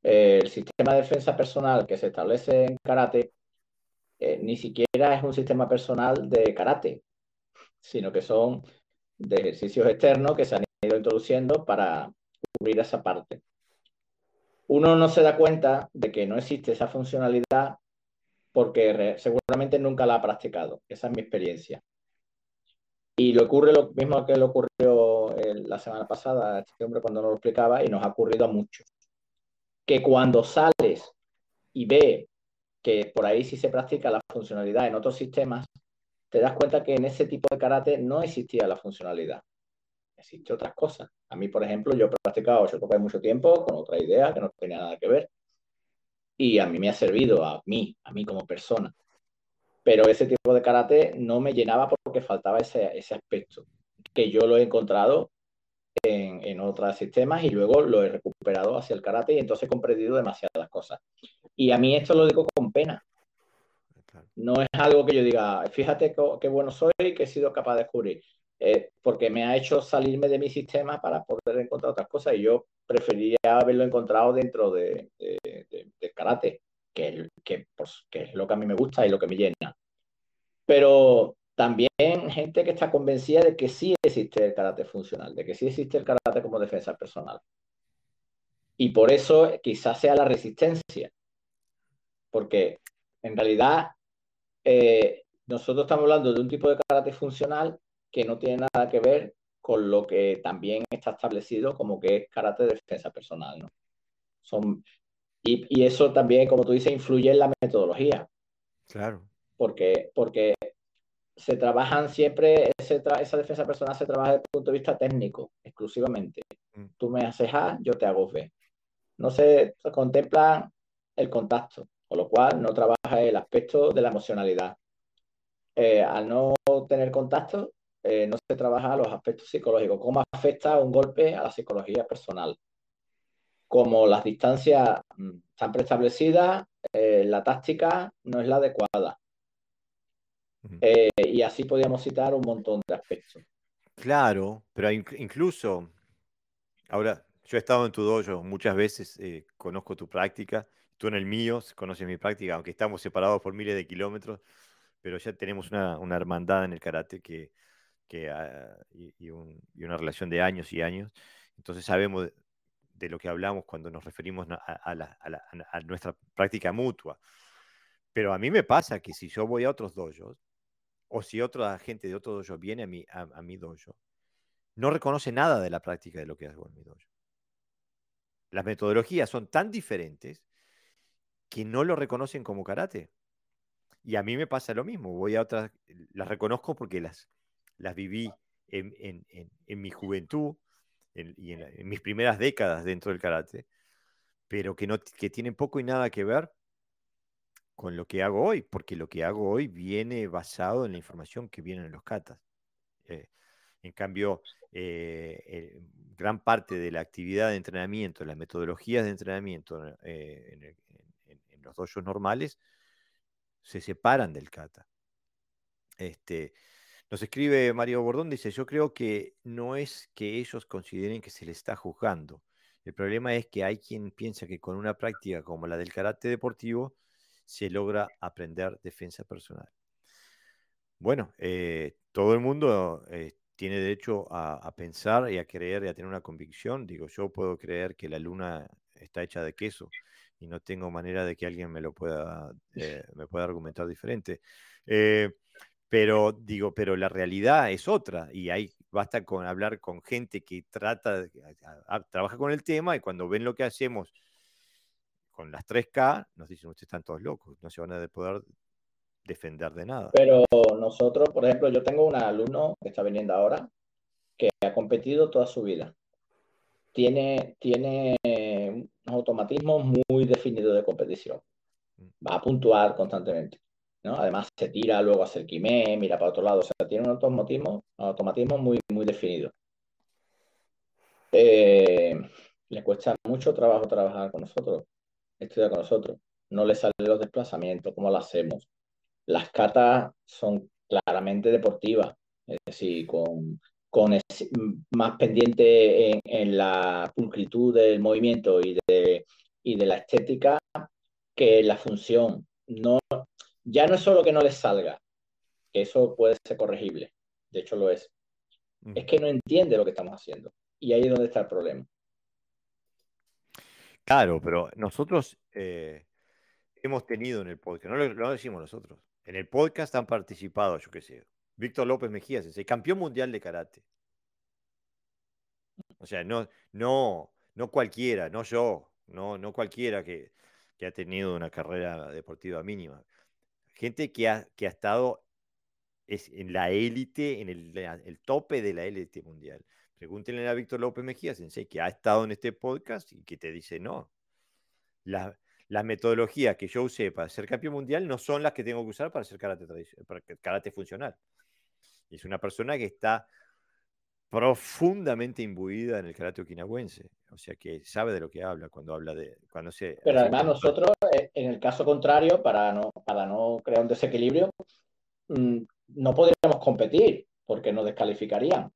el sistema de defensa personal que se establece en karate eh, ni siquiera es un sistema personal de karate, sino que son de ejercicios externos que se han ido introduciendo para cubrir esa parte. Uno no se da cuenta de que no existe esa funcionalidad porque seguramente nunca la ha practicado. Esa es mi experiencia. Y le ocurre lo mismo que le ocurrió la semana pasada a este hombre cuando nos lo explicaba y nos ha ocurrido a muchos. Que cuando sales y ve que por ahí sí se practica la funcionalidad en otros sistemas, te das cuenta que en ese tipo de karate no existía la funcionalidad. Existe otras cosas. A mí, por ejemplo, yo he practicado Shotokai mucho tiempo con otra idea que no tenía nada que ver. Y a mí me ha servido, a mí, a mí como persona. Pero ese tipo de karate no me llenaba porque faltaba ese, ese aspecto, que yo lo he encontrado en, en, otros sistemas y luego lo he recuperado hacia el karate y entonces he comprendido demasiadas cosas. Y a mí esto lo digo con pena. No es algo que yo diga, fíjate qué bueno soy que he sido capaz de descubrir, eh, porque me ha hecho salirme de mi sistema para poder encontrar otras cosas y yo preferiría haberlo encontrado dentro de, del karate, que, que, pues, que es lo que a mí me gusta y lo que me llena. Pero también gente que está convencida de que sí existe el karate funcional, de que sí existe el karate como defensa personal. Y por eso quizás sea la resistencia, porque en realidad eh, nosotros estamos hablando de un tipo de karate funcional que no tiene nada que ver con lo que también está establecido como que es karate de defensa personal. ¿no? Son, y, y, eso también, como tú dices, influye en la metodología. Claro. Porque, porque se trabajan siempre, esa defensa personal se trabaja desde el punto de vista técnico, exclusivamente. Mm. Tú me haces A, yo te hago B. No se contempla el contacto, con lo cual no trabaja el aspecto de la emocionalidad. Eh, al no tener contacto, eh, no se trabaja los aspectos psicológicos, cómo afecta un golpe a la psicología personal. Como las distancias mm, están preestablecidas, eh, la táctica no es la adecuada. Y así podríamos citar un montón de aspectos. Claro, pero incluso, ahora, yo he estado en tu dojo muchas veces, conozco tu práctica tú en el mío, conoces mi práctica, aunque estamos separados por miles de kilómetros, pero ya tenemos una, una hermandad en el karate que, que, ah, y, una relación de años y años. Entonces sabemos de, lo que hablamos cuando nos referimos a, la, a, nuestra práctica mutua. Pero a mí me pasa que si yo voy a otros dojos, o si otra gente de otro dojo viene a mi, a, mi dojo, no reconoce nada de la práctica de lo que hago en mi dojo. Las metodologías son tan diferentes que no lo reconocen como karate. Y a mí me pasa lo mismo. Voy a otras, las reconozco porque las, las viví en, mi juventud y en, mis primeras décadas dentro del karate, pero que, no, que tienen poco y nada que ver con lo que hago hoy, porque lo que hago hoy viene basado en la información que viene en los katas. Eh, en cambio, eh, gran parte de la actividad de entrenamiento, las metodologías de entrenamiento en, en, los dojos normales, se separan del kata. Este, nos escribe Mario Bordón, dice, yo creo que no es que ellos consideren que se les está juzgando. El problema es que hay quien piensa que con una práctica como la del karate deportivo se logra aprender defensa personal. Bueno, eh, todo el mundo eh, tiene derecho a, pensar y a creer y a tener una convicción. Digo, yo puedo creer que la luna está hecha de queso y no tengo manera de que alguien me lo pueda, eh, me pueda argumentar diferente. Pero digo, pero la realidad es otra y ahí basta con hablar con gente que trata, trabaja con el tema y cuando ven lo que hacemos con las 3K, nos dicen, ustedes están todos locos, no se van a poder defender de nada. Pero nosotros, por ejemplo, yo tengo un alumno que está viniendo ahora que ha competido toda su vida. Tiene, tiene unos automatismos muy definidos de competición. Mm. Va a puntuar constantemente. Además se tira luego a hacer quimé, mira para otro lado, o sea, tiene un automatismo, automatismo muy, muy definido. Eh, le cuesta mucho trabajo trabajar con nosotros, estudiar con nosotros. No le salen los desplazamientos, ¿cómo lo hacemos? Las catas son claramente deportivas, es decir, con, con más pendiente en, en, la pulcritud del movimiento y de, y de la estética que la función. No, ya no es solo que no les salga, que eso puede ser corregible, de hecho lo es, es que no entiende lo que estamos haciendo. Y ahí es donde está el problema. Claro, pero nosotros eh, hemos tenido en el podcast, no lo, decimos nosotros, en el podcast han participado, yo qué sé, Víctor López Mejías, el campeón mundial de karate. O sea, no, no, no cualquiera, no yo, no, no cualquiera que, que ha tenido una carrera deportiva mínima gente que ha, que ha estado es en la élite, en el, tope de la élite mundial. Pregúntenle a Víctor López Mejía, sensei, que ha estado en este podcast y que te dice, no, las metodologías que yo usé para ser campeón mundial no son las que tengo que usar para hacer karate, para karate funcional. es una persona que está profundamente imbuida en el karate okinawense, o sea que sabe de lo que habla cuando habla de cuando se. Pero además nosotros, eh, en el caso contrario, para no para no crear un desequilibrio, mm, no podríamos competir porque nos descalificarían.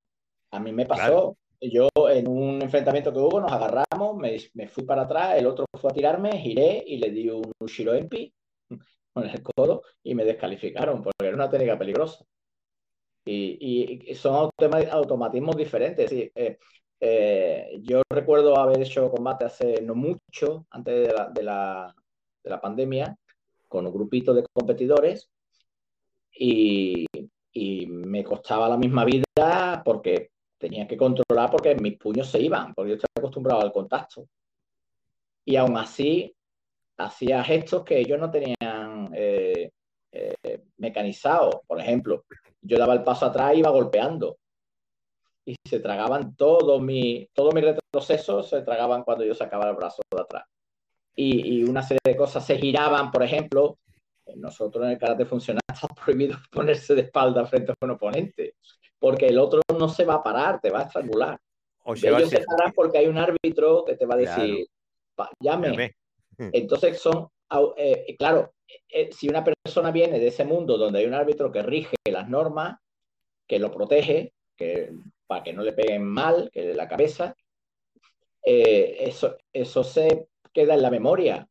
A mí me pasó. Yo en un enfrentamiento que hubo nos agarramos, me, fui para atrás, el otro fue a tirarme, giré y le di un Ushiro Empi con el codo y me descalificaron porque era una técnica peligrosa. Y, son automatismos diferentes. Eh, eh, yo recuerdo haber hecho combate hace no mucho, antes de la, pandemia, con un grupito de competidores y, me costaba la misma vida porque tenía que controlar porque mis puños se iban, porque yo estaba acostumbrado al contacto. Y aún así hacía gestos que ellos no tenían eh, mecanizados. Por ejemplo, yo daba el paso atrás y iba golpeando. Y se tragaban todo mi, todo mi retroceso, se tragaban cuando yo sacaba el brazo de atrás. Y, una serie de cosas se giraban, por ejemplo, nosotros en el karate funcional está prohibido ponerse de espalda frente a un oponente, porque el otro no se va a parar, te va a estrangular. O ellos se paran porque hay un árbitro que te va a decir, llame. Entonces son, eh, claro, eh, si una persona viene de ese mundo donde hay un árbitro que rige las normas, que lo protege, que, para que no le peguen mal, que de la cabeza, eh, eso, eso se queda en la memoria.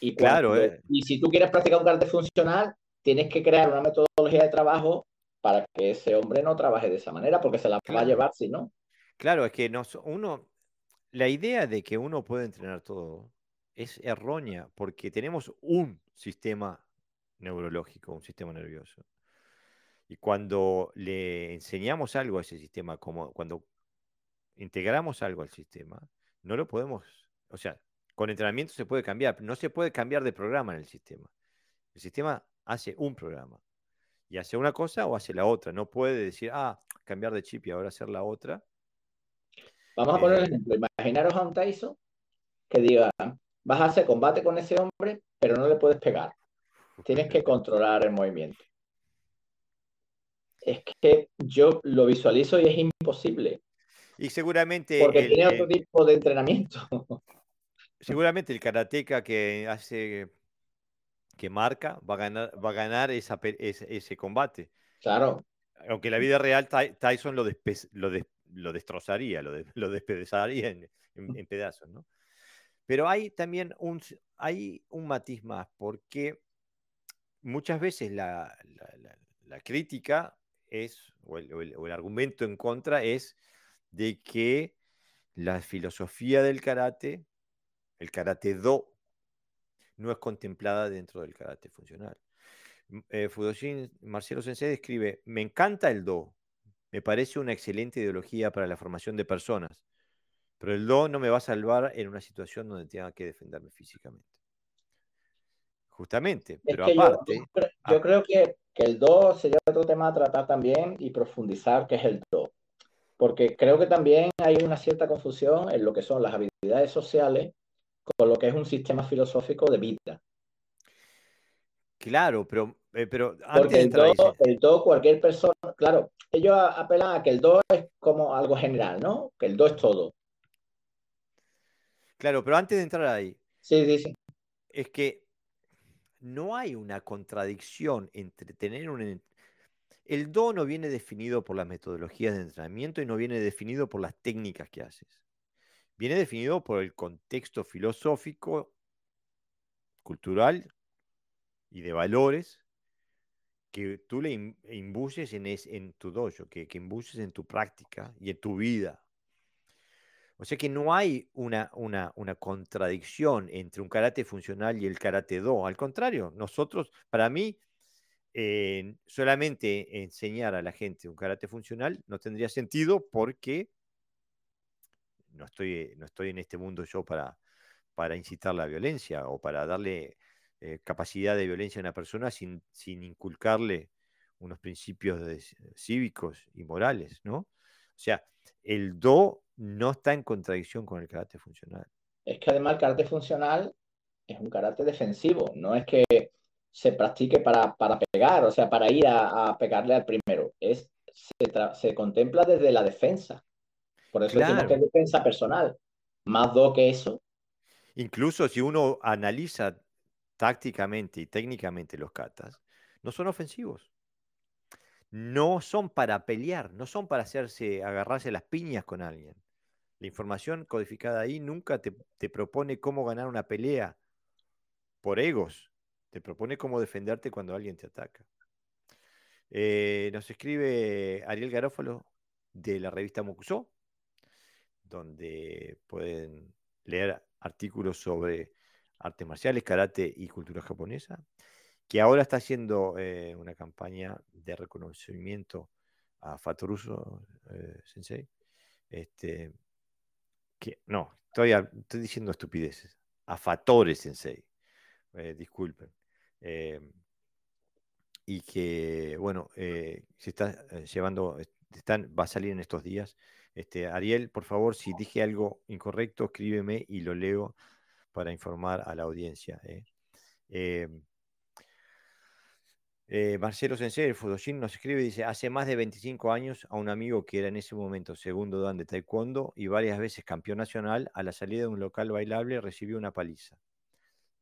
Y, claro, eh. y si tú quieres practicar un karate funcional, tienes que crear una metodología de trabajo para que ese hombre no trabaje de esa manera, porque se la va a llevar si no. Claro, es que uno, la idea de que uno puede entrenar todo es errónea porque tenemos un sistema neurológico, un sistema nervioso. Y cuando le enseñamos algo a ese sistema, como cuando integramos algo al sistema, no lo podemos, o sea, con entrenamiento se puede cambiar, no se puede cambiar de programa en el sistema. El sistema hace un programa y hace una cosa o hace la otra. No puede decir, ah, cambiar de chip y ahora hacer la otra. Vamos a poner el ejemplo. Imaginaros a un Tyson que diga, vas a hacer combate con ese hombre, pero no le puedes pegar. Tienes que controlar el movimiento. Es que yo lo visualizo y es imposible. Y seguramente. Porque tiene otro tipo de entrenamiento. Seguramente el karateca que hace. Que marca, va a ganar, va a ganar esa, ese, combate. Claro. Aunque en la vida real Tyson lo, lo, lo destrozaría, lo, lo despedazaría en, en, pedazos, ¿no? Pero hay también un, hay un matiz más, porque muchas veces la, la, crítica es, o el, o el, argumento en contra es de que la filosofía del karate, el karate do, no es contemplada dentro del karate funcional. Eh, Fudoshin Marcelo Sensei escribe, me encanta el do, me parece una excelente ideología para la formación de personas, pero el do no me va a salvar en una situación donde tenga que defenderme físicamente. Justamente, pero aparte... Yo, yo, creo que, que el do sería otro tema a tratar también y profundizar qué es el do porque creo que también hay una cierta confusión en lo que son las habilidades sociales con lo que es un sistema filosófico de vida. Claro, pero, eh, pero antes el, do, el do, cualquier persona, claro, ellos apelan a que el do es como algo general, ¿no? Que el do es todo. Claro, pero antes de entrar ahí, sí, sí, sí. es que no hay una contradicción entre tener un, el do no viene definido por las metodologías de entrenamiento y no viene definido por las técnicas que haces. Viene definido por el contexto filosófico, cultural y de valores que tú le imbuyes en, en tu dojo, que, que imbuyes en tu práctica y en tu vida. O sea que no hay una, una, una, contradicción entre un karate funcional y el karate do. Al contrario, nosotros, para mí, solamente enseñar a la gente un karate funcional no tendría sentido porque no estoy, no estoy en este mundo yo para, para incitar la violencia o para darle eh, capacidad de violencia a una persona sin, sin inculcarle unos principios cívicos y morales, ¿no? O sea, el do no está en contradicción con el karate funcional. Es que además el karate funcional es un karate defensivo, no es que se practique para, para pegar, o sea, para ir a, pegarle al primero. Es, se, contempla desde la defensa. Por eso claro. que defensa personal. Más do que eso. Incluso si uno analiza tácticamente y técnicamente los katas, no son ofensivos. No son para pelear, no son para hacerse, agarrarse las piñas con alguien. La información codificada ahí nunca te, te propone cómo ganar una pelea por egos, te propone cómo defenderte cuando alguien te ataca. Eh, nos escribe Ariel Garófalo de la revista Mokusó, donde pueden leer artículos sobre artes marciales, karate y cultura japonesa, que ahora está haciendo eh, una campaña de reconocimiento a Fatoruso eh, Sensei. Este, que, no, estoy, estoy diciendo estupideces. A Fatore Sensei. disculpen. Eh, y que, bueno, se está llevando, están, va a salir en estos días. Este, Ariel, por favor, si dije algo incorrecto, escríbeme y lo leo para informar a la audiencia. Marcelo Sensei, el Fudoshin, nos escribe, dice, hace más de 25 años a un amigo que era en ese momento segundo dan de taekwondo y varias veces campeón nacional, a la salida de un local bailable recibió una paliza.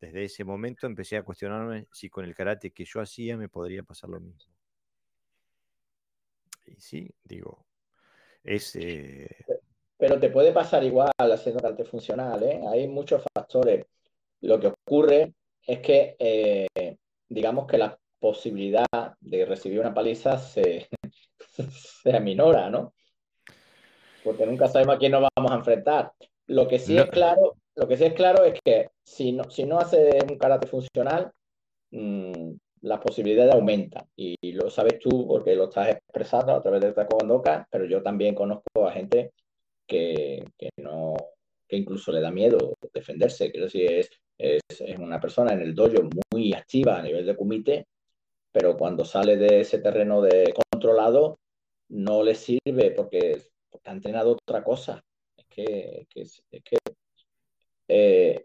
Desde ese momento empecé a cuestionarme si con el karate que yo hacía me podría pasar lo mismo. Y sí, digo, es... Eh, pero te puede pasar igual haciendo karate funcional, ¿eh? Hay muchos factores. Lo que ocurre es que, eh, digamos que la posibilidad de recibir una paliza se, se aminora, ¿no? Porque nunca sabemos a quién nos vamos a enfrentar. Lo que sí es claro lo que sí es claro es que si no, si no hace un karate funcional, mmm, las posibilidades aumentan. Y lo sabes tú porque lo estás expresando a través de Taekwondo pero yo también conozco a gente que, que, no, que incluso le da miedo defenderse. Quiero decir, es, es, es, una persona en el dojo muy activa a nivel de comité, pero cuando sale de ese terreno de controlado, no le sirve porque, porque ha entrenado otra cosa que, es que eh,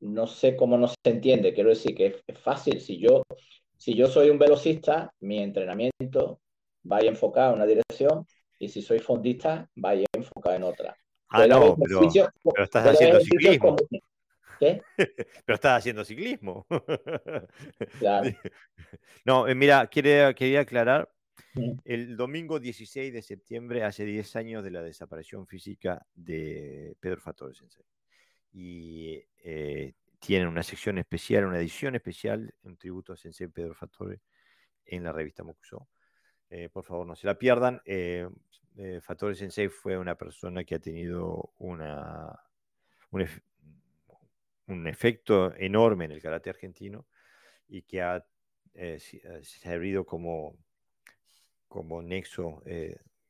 no sé cómo no se entiende. Quiero decir que es, fácil. Si yo, si yo soy un velocista, mi entrenamiento va a enfocar en una dirección y si soy fondista, va a enfocar en otra. Ah, no, pero, estás haciendo ciclismo. ¿Qué? pero estás haciendo ciclismo. Claro. No, eh, mira, quería, quería aclarar. El domingo 16 de septiembre, hace 10 años de la desaparición física de Pedro Fatore Sensei y eh, tienen una sección especial, una edición especial, un tributo a Sensei Pedro Fattore en la revista Mokuso. Eh, por favor, no se la pierdan. Eh, eh Fattore Sensei fue una persona que ha tenido una, un, un, efecto enorme en el karate argentino y que ha servido como, como nexo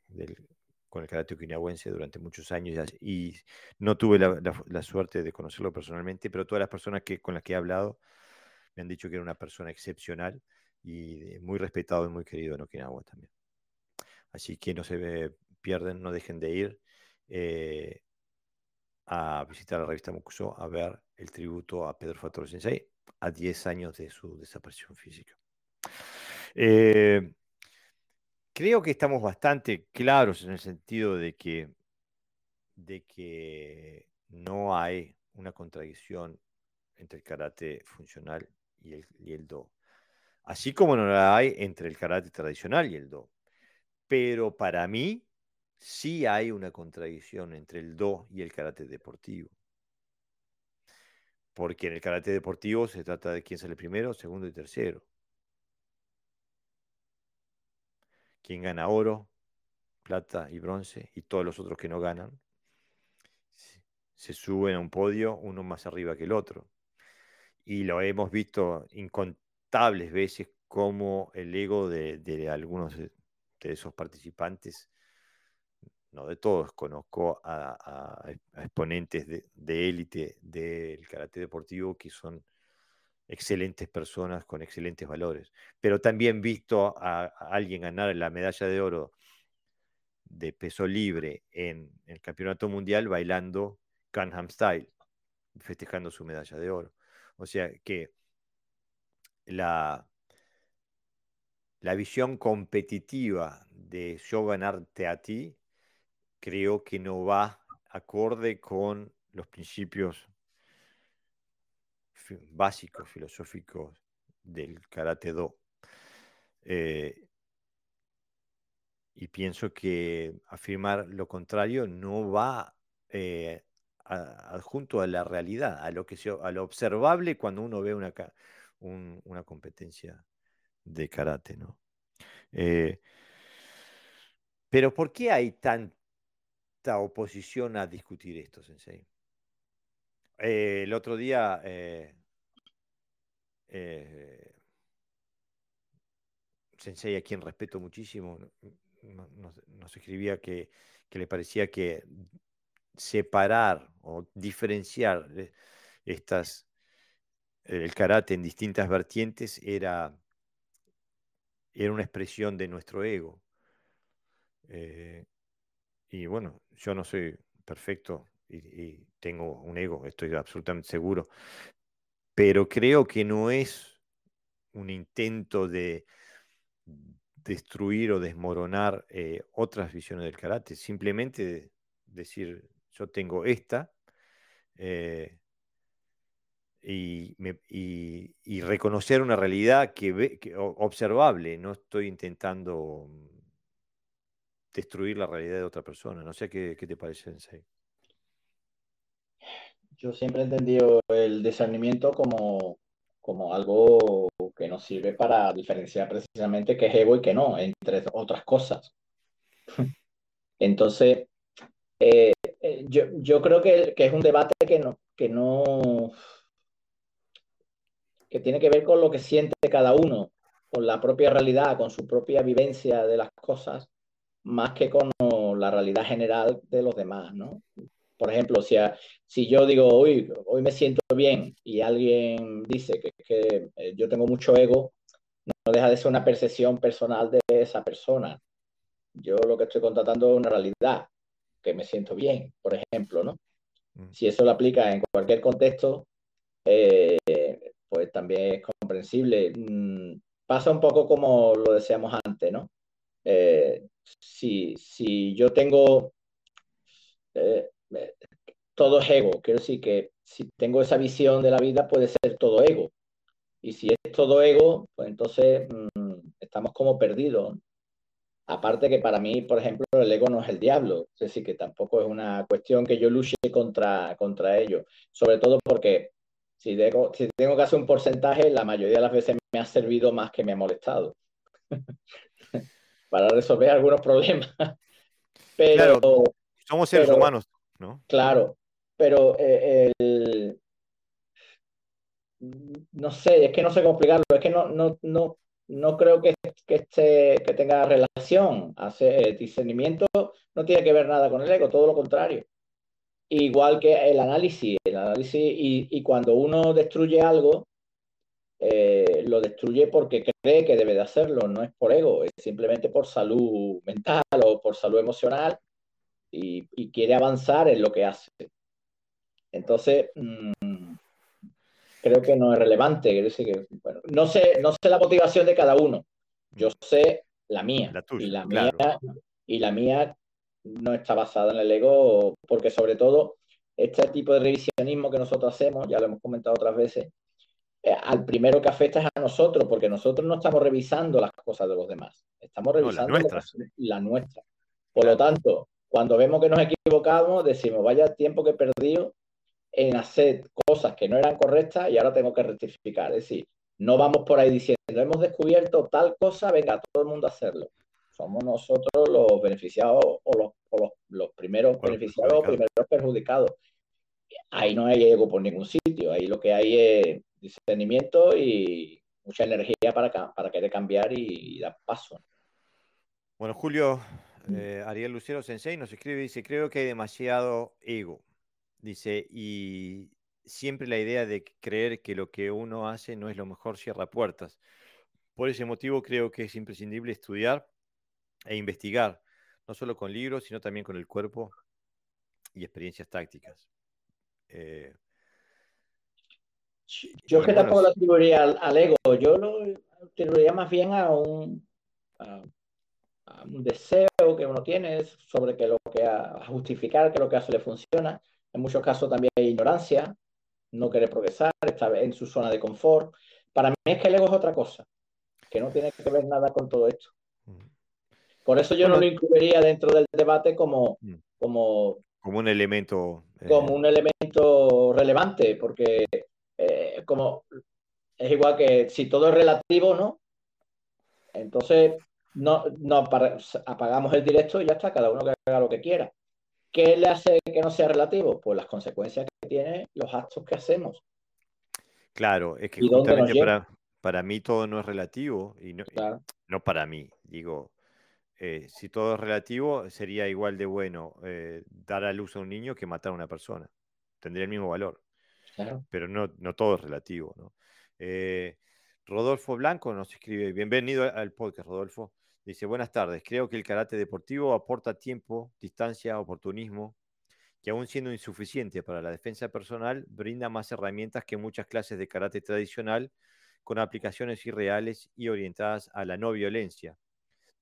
del, con el karate okinawense durante muchos años y no tuve la, suerte de conocerlo personalmente, pero todas las personas que, con las que he hablado me han dicho que era una persona excepcional y muy respetado y muy querido en Okinawa también. Así que no se pierden, no dejen de ir eh, a visitar la revista Mukuso a ver el tributo a Pedro Fatoro Sensei a 10 años de su desaparición física. Eh, creo que estamos bastante claros en el sentido de que, de que no hay una contradicción entre el karate funcional y el, y el do. Así como no la hay entre el karate tradicional y el do. Pero para mí sí hay una contradicción entre el do y el karate deportivo. Porque en el karate deportivo se trata de quién sale primero, segundo y tercero. Quien gana oro, plata y bronce, y todos los otros que no ganan, se suben a un podio uno más arriba que el otro. Y lo hemos visto incontables veces como el ego de, algunos de, esos participantes, no de todos, conozco a, exponentes de élite del karate deportivo que son excelentes personas con excelentes valores. Pero también visto a, alguien ganar la medalla de oro de peso libre en, el campeonato mundial bailando Gangnam Style, festejando su medalla de oro. O sea que la, la visión competitiva de yo ganarte a ti, creo que no va acorde con los principios básicos filosóficos del karate do. Eh, y pienso que afirmar lo contrario no va eh, adjunto a la realidad, a lo, que a lo observable cuando uno ve una, una competencia de karate. ¿no? Eh, pero ¿por qué hay tanta oposición a discutir esto, Sensei? el otro día eh, Sensei, a quien respeto muchísimo, nos, escribía que, le parecía que separar o diferenciar estas, el karate en distintas vertientes era, era una expresión de nuestro ego. Eh, y bueno, yo no soy perfecto y, tengo un ego, estoy absolutamente seguro, pero creo que no es un intento de destruir o desmoronar eh, otras visiones del karate, simplemente decir, yo tengo esta eh, y, reconocer una realidad que, observable, no estoy intentando destruir la realidad de otra persona. No sé qué, qué te parece, Sensei. Yo siempre he entendido el discernimiento como, como algo que nos sirve para diferenciar precisamente qué es ego y qué no, entre otras cosas. Entonces, eh, eh, yo, yo, creo que, que, es un debate que no, que no, que tiene que ver con lo que siente cada uno, con la propia realidad, con su propia vivencia de las cosas, más que con la realidad general de los demás, ¿no? Por ejemplo, si, si yo digo, hoy, hoy me siento bien y alguien dice que, que eh, yo tengo mucho ego, no deja de ser una percepción personal de esa persona. Yo lo que estoy contratando es una realidad. que me siento bien, por ejemplo, ¿no? Mm. Si eso lo aplica en cualquier contexto, eh, pues también es comprensible. Mm, pasa un poco como lo decíamos antes, ¿no? Eh, si, si, yo tengo eh, todo es ego, quiero decir que si tengo esa visión de la vida puede ser todo ego. Y si es todo ego, pues entonces mm, estamos como perdidos. Aparte que para mí, por ejemplo, el ego no es el diablo, es decir, que tampoco es una cuestión que yo luche contra, contra ello, sobre todo porque si tengo, si tengo que hacer un porcentaje, la mayoría de las veces me ha servido más que me ha molestado para resolver algunos problemas. Pero, somos seres humanos, ¿no? Claro, pero eh, el, no sé, es que no sé cómo es que no, no, no, no creo que, que, este, que tenga relación. Hacer discernimiento no tiene que ver nada con el ego, todo lo contrario. Igual que el análisis, el análisis y, cuando uno destruye algo, eh, lo destruye porque cree que debe de hacerlo, no es por ego, es simplemente por salud mental o por salud emocional y, quiere avanzar en lo que hace. Entonces, mm, creo que no es relevante. Que, bueno, no, sé, no sé la motivación de cada uno. Yo mm. sé la mía. y, la mía y la mía no está basada en el ego, porque sobre todo este tipo de revisionismo que nosotros hacemos, ya lo hemos comentado otras veces, eh, al primero que afecta es a nosotros, porque nosotros no estamos revisando las cosas de los demás, estamos revisando la, nuestra. Por lo tanto, cuando vemos que nos equivocamos, decimos, vaya tiempo que he perdido en hacer cosas que no eran correctas y ahora tengo que rectificar. Es decir, no vamos por ahí diciendo, hemos descubierto tal cosa, venga, todo el mundo a hacerlo. Somos nosotros los beneficiados o los, los, primeros beneficiados o primeros perjudicados. Ahí no hay ego por ningún sitio, ahí lo que hay es discernimiento y mucha energía para, para querer cambiar y, dar paso. Bueno, Julio, eh, Ariel Lucero Sensei nos escribe y dice, creo que hay demasiado ego Dice, y siempre la idea de creer que lo que uno hace no es lo mejor cierra puertas. Por ese motivo creo que es imprescindible estudiar e investigar, no solo con libros, sino también con el cuerpo y experiencias tácticas. Eh, yo es que tampoco lo atribuiría al, ego, yo lo atribuiría más bien a un, un deseo que uno tiene sobre que lo que a justificar que lo que hace le funciona en muchos casos también hay ignorancia, no querer progresar, estar en su zona de confort. Para mí es que el ego es otra cosa, que no tiene que ver nada con todo esto. Mm. Por eso yo no lo incluiría dentro del debate como, mm. como, como un elemento. Eh, como un elemento relevante, porque eh, como es igual que si todo es relativo, ¿no? Entonces no, no apagamos el directo y ya está, cada uno que haga lo que quiera. ¿Qué le hace que no sea relativo? Pues las consecuencias que tienen los actos que hacemos. Claro, es que justamente para, para, mí todo no es relativo y no, no para mí, digo, eh, si todo es relativo sería igual de bueno eh, dar a luz a un niño que matar a una persona, tendría el mismo valor, pero no, no todo es relativo. ¿no? Eh, Rodolfo Blanco nos escribe, bienvenido al podcast, Rodolfo. Dice, buenas tardes. Creo que el karate deportivo aporta tiempo, distancia, oportunismo, que aún siendo insuficiente para la defensa personal, brinda más herramientas que muchas clases de karate tradicional, con aplicaciones irreales y orientadas a la no violencia,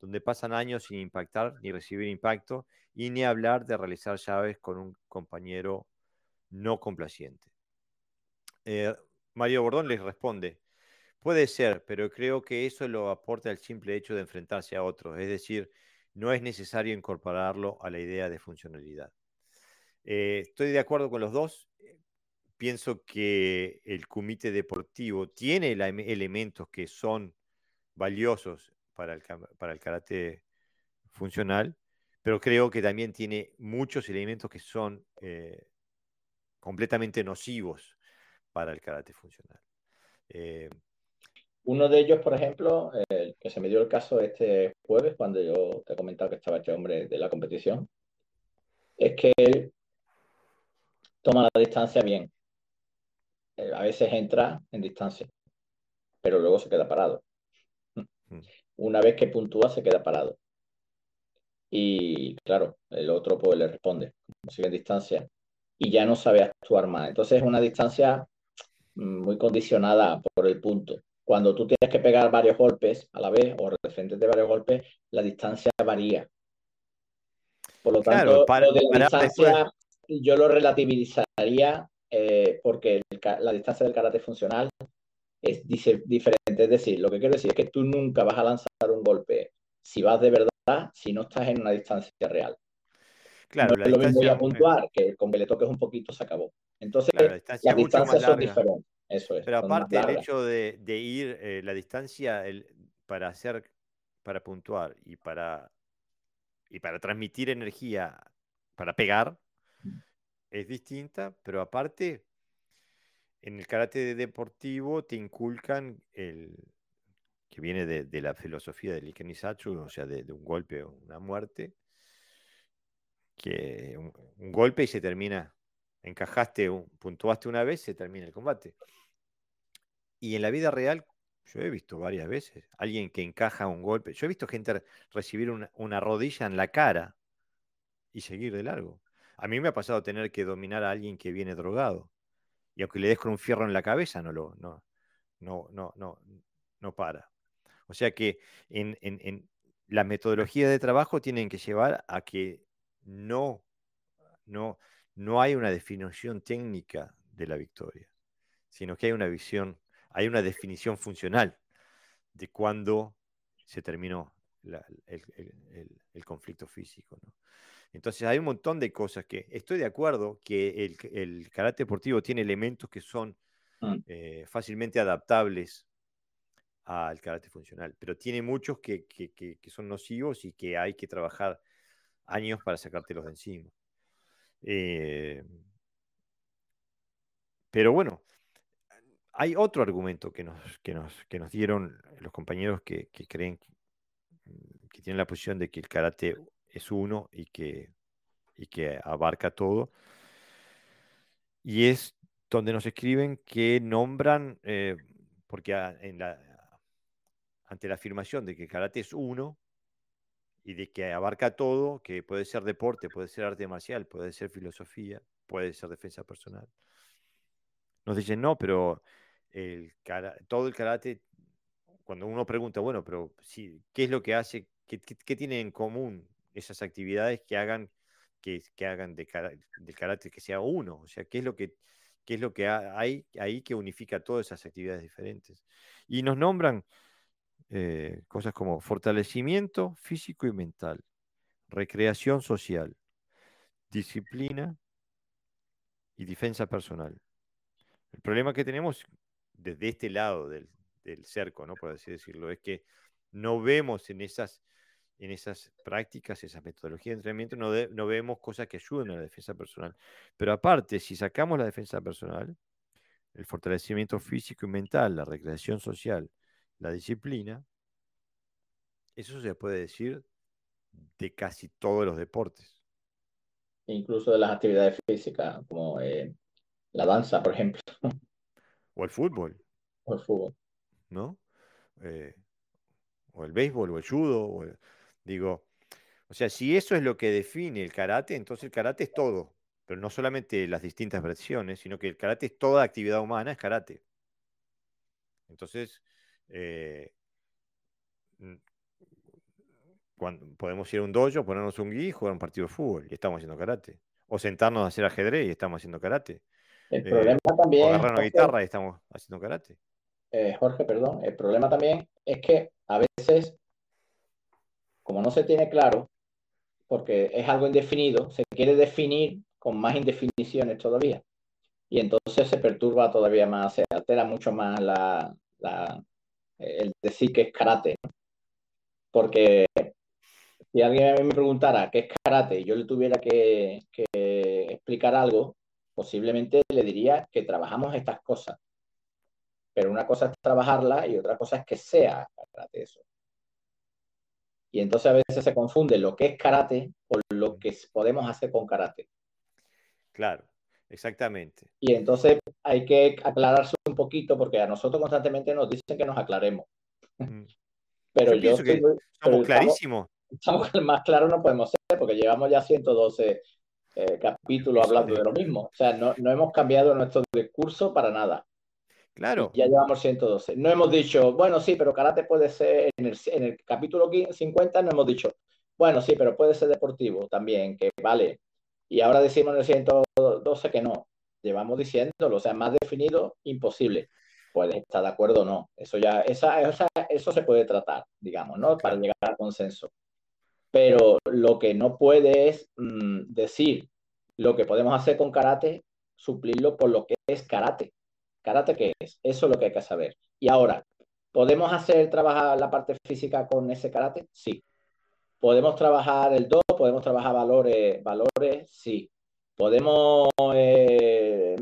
donde pasan años sin impactar ni recibir impacto, y ni hablar de realizar llaves con un compañero no complaciente. Eh, Mario Bordón les responde, Puede ser, pero creo que eso lo aporta el simple hecho de enfrentarse a otros, es decir, no es necesario incorporarlo a la idea de funcionalidad. Eh, estoy de acuerdo con los dos. Pienso que el comité deportivo tiene elementos que son valiosos para el, karate funcional, pero creo que también tiene muchos elementos que son eh, completamente nocivos para el karate funcional. Eh, uno de ellos, por ejemplo, el que se me dio el caso este jueves, cuando yo te he comentado que estaba este hombre de la competición, es que él toma la distancia bien. Eh, a veces entra en distancia, pero luego se queda parado. Mm. Una vez que puntúa, se queda parado. y claro, el otro pues le responde, como sigue en distancia, y ya no sabe actuar más. Entonces es una distancia muy condicionada por el punto. Cuando tú tienes que pegar varios golpes a la vez o referentes de varios golpes, la distancia varía. Por lo tanto, lo de la distancia yo lo relativizaría eh, porque la distancia del karate funcional es diferente. Es decir, lo que quiero decir es que tú nunca vas a lanzar un golpe si vas de verdad, si no estás en una distancia real. Claro, no es lo mismo a puntuar, que con que le toques un poquito se acabó. Entonces, las distancias son diferentes. Eso es. Pero aparte el hecho de, ir eh, la distancia para hacer, para puntuar y para, y para transmitir energía, para pegar, es distinta, pero aparte en el karate deportivo te inculcan el que viene de, la filosofía del Ikenisatsu, o sea, de, un golpe o una muerte, que un, golpe y se termina, encajaste, puntuaste una vez, se termina el combate. Y en la vida real, yo he visto varias veces, alguien que encaja un golpe, yo he visto gente recibir una, rodilla en la cara y seguir de largo. A mí me ha pasado tener que dominar a alguien que viene drogado y aunque le des con un fierro en la cabeza, no lo, no, no, no, no, no para. O sea que en, en, la metodología de trabajo tienen que llevar a que no, no, no hay una definición técnica de la victoria, sino que hay una visión, hay una definición funcional de cuándo se terminó el, el, conflicto físico. ¿no? Entonces hay un montón de cosas que estoy de acuerdo que el, el karate deportivo tiene elementos que son mm. eh, fácilmente adaptables al karate funcional, pero tiene muchos que, son nocivos y que hay que trabajar años para sacártelos de encima. Eh, pero bueno, hay otro argumento que nos, que nos, que nos dieron los compañeros que, creen que tienen la posición de que el karate es uno y que, y que abarca todo. Y es donde nos escriben que nombran, eh, porque en la, ante la afirmación de que karate es uno y de que abarca todo, que puede ser deporte, puede ser arte marcial, puede ser filosofía, puede ser defensa personal. Nos dicen, no, pero el, todo el karate, cuando uno pregunta, bueno, pero sí, ¿qué es lo que hace, qué, qué tiene en común esas actividades que hagan, que, hagan de, del carácter que sea uno. O sea, ¿qué es lo que, qué es lo que hay ahí que unifica todas esas actividades diferentes? Y nos nombran eh, cosas como fortalecimiento físico y mental, recreación social, disciplina y defensa personal. El problema que tenemos desde este lado del, cerco, por así decirlo, es que no vemos en esas en esas prácticas, esas metodologías de entrenamiento, no, no vemos cosas que ayuden a la defensa personal. Pero aparte, si sacamos la defensa personal, el fortalecimiento físico y mental, la recreación social, la disciplina, eso se puede decir de casi todos los deportes. Incluso de las actividades físicas, como eh, la danza, por ejemplo. O el fútbol. O el fútbol. ¿No? Eh, o el béisbol, o el judo, o el, Digo, o sea, si eso es lo que define el karate, entonces el karate es todo, pero no solamente las distintas versiones, sino que el karate es toda actividad humana, es karate. Entonces, eh, podemos ir a un dojo, ponernos un gui y jugar un partido de fútbol y estamos haciendo karate. O sentarnos a hacer ajedrez y estamos haciendo karate. El eh, problema también. Agarrar una guitarra y estamos haciendo karate. Eh, Jorge, perdón. El problema también es que a veces como no se tiene claro, porque es algo indefinido, se quiere definir con más indefiniciones todavía. Y entonces se perturba todavía más, se altera mucho más la, el decir que es karate. Porque si alguien me preguntara qué es karate y yo le tuviera que, que explicar algo, posiblemente le diría que trabajamos estas cosas. Pero una cosa es trabajarla y otra cosa es que sea karate eso. Y entonces a veces se confunde lo que es karate con lo que podemos hacer con karate. Claro, exactamente. Y entonces hay que aclararse un poquito porque a nosotros constantemente nos dicen que nos aclaremos. Mm. Pero yo, que somos clarísimos. estamos más claros no podemos ser, porque llevamos ya 112 eh, capítulos hablando de lo mismo. O sea, no, no hemos cambiado nuestro discurso para nada. Claro. ya llevamos 112. No hemos dicho, bueno, sí, pero karate puede ser, en el, en el capítulo 50 no hemos dicho, bueno, sí, pero puede ser deportivo también, que vale. Y ahora decimos en el 112 que no. Llevamos diciéndolo, o sea, más definido, imposible. Puedes estar de acuerdo o no. Eso ya, esa, eso se puede tratar, digamos, ¿no? Para llegar al consenso. Pero lo que no puede es mm, decir lo que podemos hacer con karate, suplirlo por lo que es karate. ¿Karate qué es? Eso es lo que hay que saber. Y ahora, ¿podemos hacer trabajar la parte física con ese karate? Sí. ¿Podemos trabajar el do? ¿Podemos trabajar valores? Valores, sí. ¿Podemos, eh,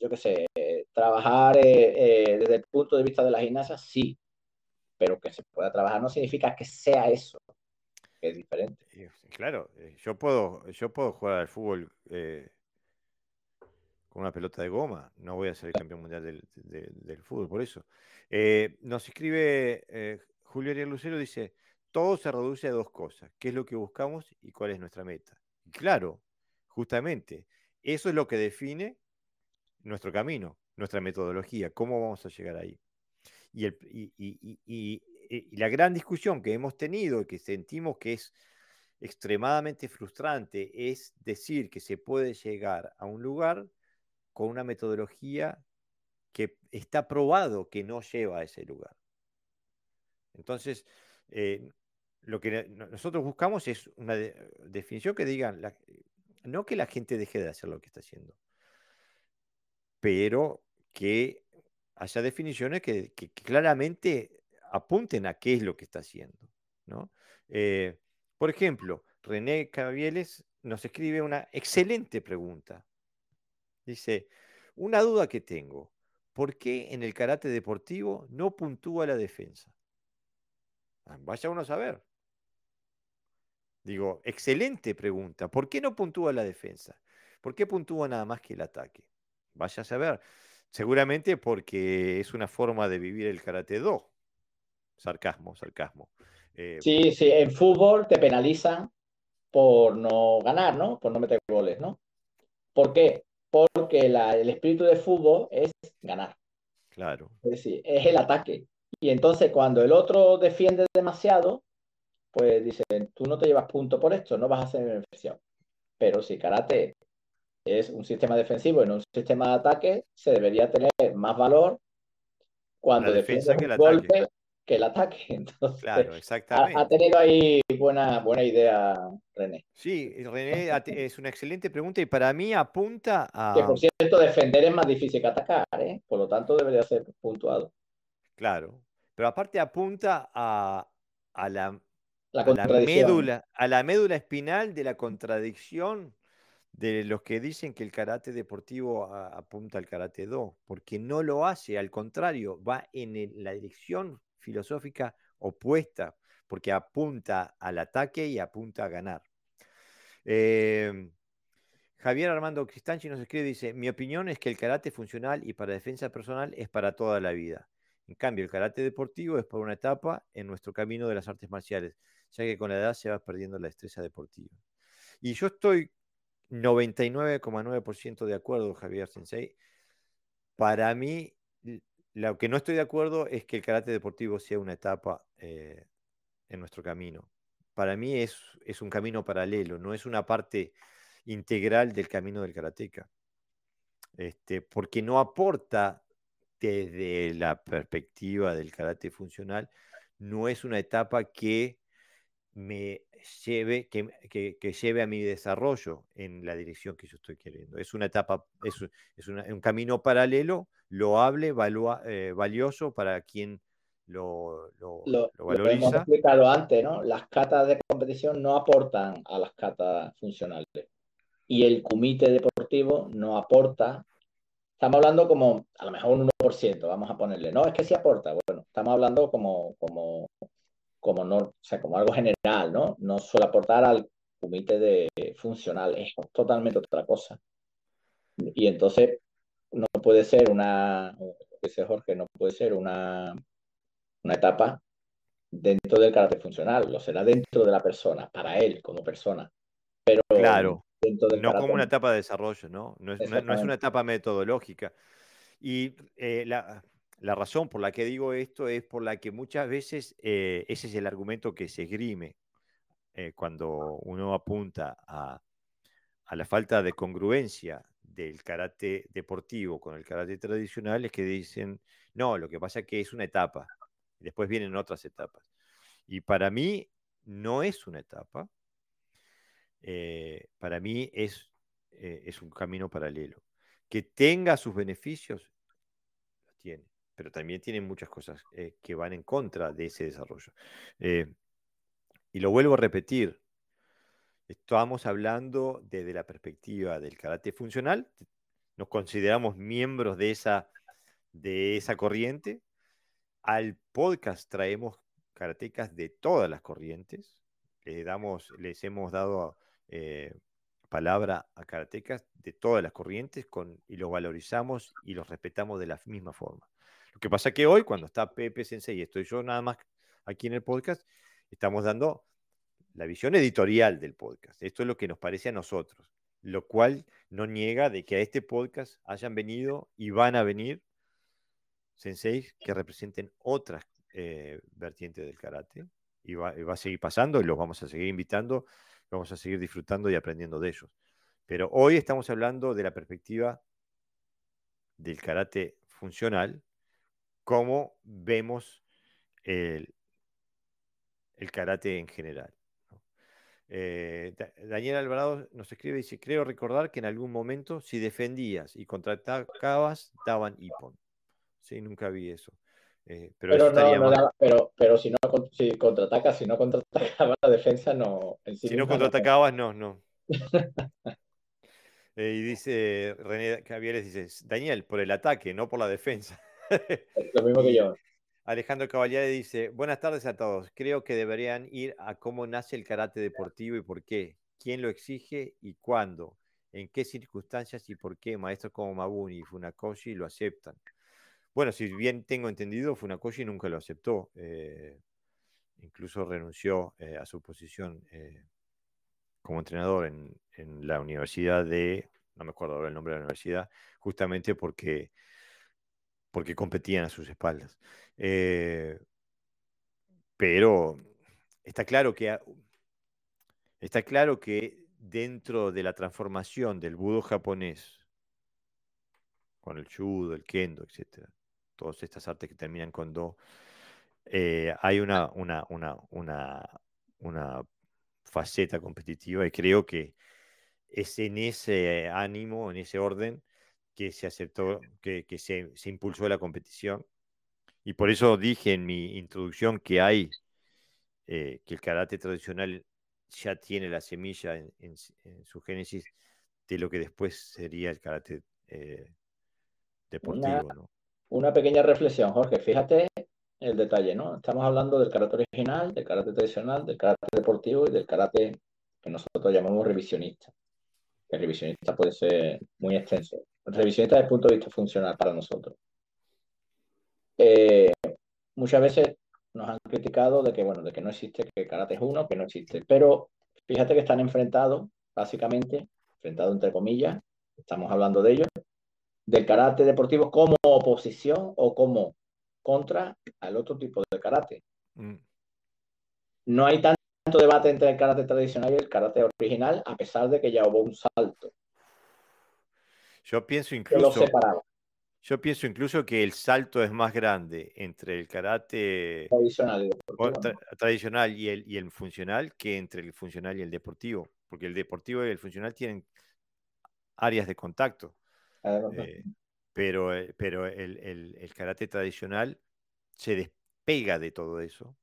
yo qué sé, trabajar eh, eh, desde el punto de vista de la gimnasia? Sí. Pero que se pueda trabajar no significa que sea eso, es diferente. Claro, yo puedo, yo puedo jugar al fútbol una pelota de goma. No voy a ser el campeón mundial del, fútbol, por eso. Eh, nos escribe eh, Julio Ariel Lucero, dice, todo se reduce a dos cosas, qué es lo que buscamos y cuál es nuestra meta. claro, justamente, eso es lo que define nuestro camino, nuestra metodología, cómo vamos a llegar ahí. Y, y la gran discusión que hemos tenido, que sentimos que es extremadamente frustrante, es decir que se puede llegar a un lugar con una metodología que está probado que no lleva a ese lugar. Entonces, eh, lo que nosotros buscamos es una definición que diga, no que la gente deje de hacer lo que está haciendo, pero que haya definiciones que, claramente apunten a qué es lo que está haciendo. Eh, por ejemplo, René Cavieles nos escribe una excelente pregunta. Dice, una duda que tengo, ¿por qué en el karate deportivo no puntúa la defensa? Ah, vaya uno a saber. Digo, excelente pregunta. ¿Por qué no puntúa la defensa? ¿Por qué puntúa nada más que el ataque? Vaya a saber. Seguramente porque es una forma de vivir el karate do. Sarcasmo, sarcasmo. Eh, sí, sí, en fútbol te penalizan por no ganar, ¿no? Por no meter goles, ¿no? ¿Por qué? porque el espíritu de fútbol es ganar. Claro. Es decir, es el ataque. Y entonces cuando el otro defiende demasiado, pues dicen, tú no te llevas punto por esto, no vas a hacer beneficio. Pero si karate es un sistema defensivo y no un sistema de ataque, se debería tener más valor cuando defiende el golpe que el ataque. Entonces, claro, exactamente. Ha, tenido ahí buena, buena idea, René. Sí, René es una excelente pregunta y para mí apunta a. Que por cierto, defender es más difícil que atacar, ¿eh? por lo tanto debería ser puntuado. Claro, pero aparte apunta a, a la, médula, a la médula espinal de la contradicción de los que dicen que el karate deportivo apunta al karate do, porque no lo hace, al contrario, va en la dirección filosófica opuesta, porque apunta al ataque y apunta a ganar. Em, Javier Armando Cristanchi nos escribe, dice, mi opinión es que el karate funcional y para defensa personal es para toda la vida. En cambio, el karate deportivo es para una etapa en nuestro camino de las artes marciales, ya que con la edad se va perdiendo la destreza deportiva. Y yo estoy 99,9% de acuerdo, Javier Sensei. Para mí, lo que no estoy de acuerdo es que el karate deportivo sea una etapa eh, en nuestro camino. Para mí es, un camino paralelo, no es una parte integral del camino del karateca. Este, porque no aporta desde la perspectiva del karate funcional, no es una etapa que me lleve, que, lleve a mi desarrollo en la dirección que yo estoy queriendo. Es una etapa, es un camino paralelo loable, eh, valioso para quien lo, lo, lo, valoriza. hemos explicado antes, ¿no? Las catas de competición no aportan a las catas funcionales. Y el comité deportivo no aporta. Estamos hablando como, a lo mejor un 1%, vamos a ponerle. No, es que sí aporta. Bueno, estamos hablando como, como, como, no, o sea, como algo general, ¿no? No suele aportar al comité de funcional. Es totalmente otra cosa. Y entonces, no puede ser una, dice Jorge, no puede ser una, una etapa dentro del karate funcional, lo será dentro de la persona, para él como persona. Pero claro, no como una etapa de desarrollo, ¿no? No es, una etapa metodológica. Y eh, la, razón por la que digo esto es por la que muchas veces eh, ese es el argumento que se esgrime eh, cuando uno apunta a, a, la falta de congruencia del karate deportivo con el karate tradicional, es que dicen, no, lo que pasa es que es una etapa, después vienen otras etapas. Y para mí no es una etapa, para mí es, es un camino paralelo que tenga sus beneficios, los tiene, pero también tiene muchas cosas eh, que van en contra de ese desarrollo. Eh, y lo vuelvo a repetir, estamos hablando desde la perspectiva del karate funcional, nos consideramos miembros de esa, de esa corriente. Al podcast traemos karatecas de todas las corrientes, les, damos, les hemos dado eh, palabra a karatecas de todas las corrientes con, y los valorizamos y los respetamos de la misma forma. Lo que pasa que hoy, cuando está Pepe Sensei y estoy yo nada más aquí en el podcast, estamos dando la visión editorial del podcast. Esto es lo que nos parece a nosotros, lo cual no niega de que a este podcast hayan venido y van a venir senseis que representen otras eh, vertientes del karate y va, va, a seguir pasando y los vamos a seguir invitando vamos a seguir disfrutando y aprendiendo de ellos. Pero hoy estamos hablando de la perspectiva del karate funcional, cómo vemos el, karate en general. Eh, Daniel Alvarado nos escribe y dice, creo recordar que en algún momento si defendías y contraatacabas, daban ipon. Sí, nunca vi eso. Eh, pero, pero, si no si contraatacas, si no contraatacabas la defensa, no. si no contraatacabas, no, no. Eh, y dice René Javieres, dice, Daniel, por el ataque, no por la defensa. Lo mismo que yo. Alejandro Caballade dice, buenas tardes a todos. Creo que deberían ir a cómo nace el karate deportivo y por qué. ¿Quién lo exige y cuándo? ¿En qué circunstancias y por qué maestros como Mabuni y Funakoshi lo aceptan? Bueno, si bien tengo entendido, Funakoshi nunca lo aceptó. Eh, incluso renunció eh, a su posición eh, como entrenador en, la universidad de, no me acuerdo ahora el nombre de la universidad, justamente porque, porque competían a sus espaldas. pero está claro que está claro que dentro de la transformación del budo japonés con el judo, el kendo, etcétera, todas estas artes que terminan con do, eh, hay una, una, una, una, faceta competitiva y creo que es en ese ánimo, en ese orden, que se aceptó, que, se, impulsó la competición. Y por eso dije en mi introducción que hay, eh, que el karate tradicional ya tiene la semilla en, su génesis de lo que después sería el karate eh, deportivo. ¿no? una pequeña reflexión, Jorge. Fíjate el detalle, ¿no? Estamos hablando del karate original, del karate tradicional, del karate deportivo y del karate que nosotros llamamos revisionista. El revisionista puede ser muy extenso. Revisionista desde el punto de vista funcional para nosotros. Eh, muchas veces nos han criticado de que, bueno, de que no existe, que el karate es uno, que no existe. Pero fíjate que están enfrentados, básicamente, enfrentados entre comillas, estamos hablando de ellos, del karate deportivo como oposición o como contra al otro tipo de karate. Mm. No hay tanto debate entre el karate tradicional y el karate original, a pesar de que ya hubo un salto. Yo pienso incluso. Yo pienso incluso que el salto es más grande entre el karate tradicional y, tradicional y, el, y el funcional que entre el funcional y el deportivo, porque el deportivo y el funcional tienen áreas de contacto. Eh, pero eh, pero el, karate tradicional se despega de todo eso.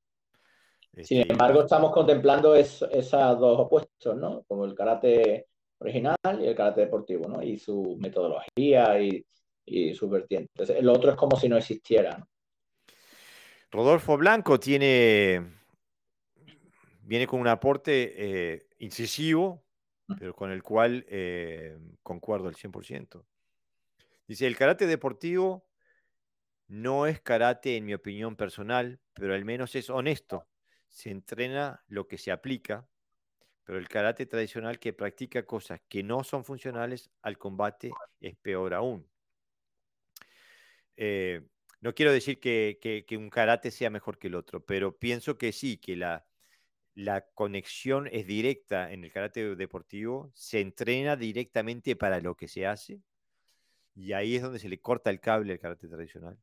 Sin este, embargo, estamos contemplando esos dos opuestos, ¿no? Como el karate original y el karate deportivo, ¿no? Y su metodología y, y sus vertientes. El otro es como si no existiera. Rodolfo Blanco tiene, viene con un aporte eh, incisivo, pero con el cual concuerdo al 100%. Dice, el karate deportivo no es karate, en mi opinión personal, pero al menos es honesto. Se entrena lo que se aplica, pero el karate tradicional que practica cosas que no son funcionales al combate es peor aún. Eh, no quiero decir que, un karate sea mejor que el otro, pero pienso que sí, que la, conexión es directa en el karate deportivo, se entrena directamente para lo que se hace, y ahí es donde se le corta el cable al karate tradicional.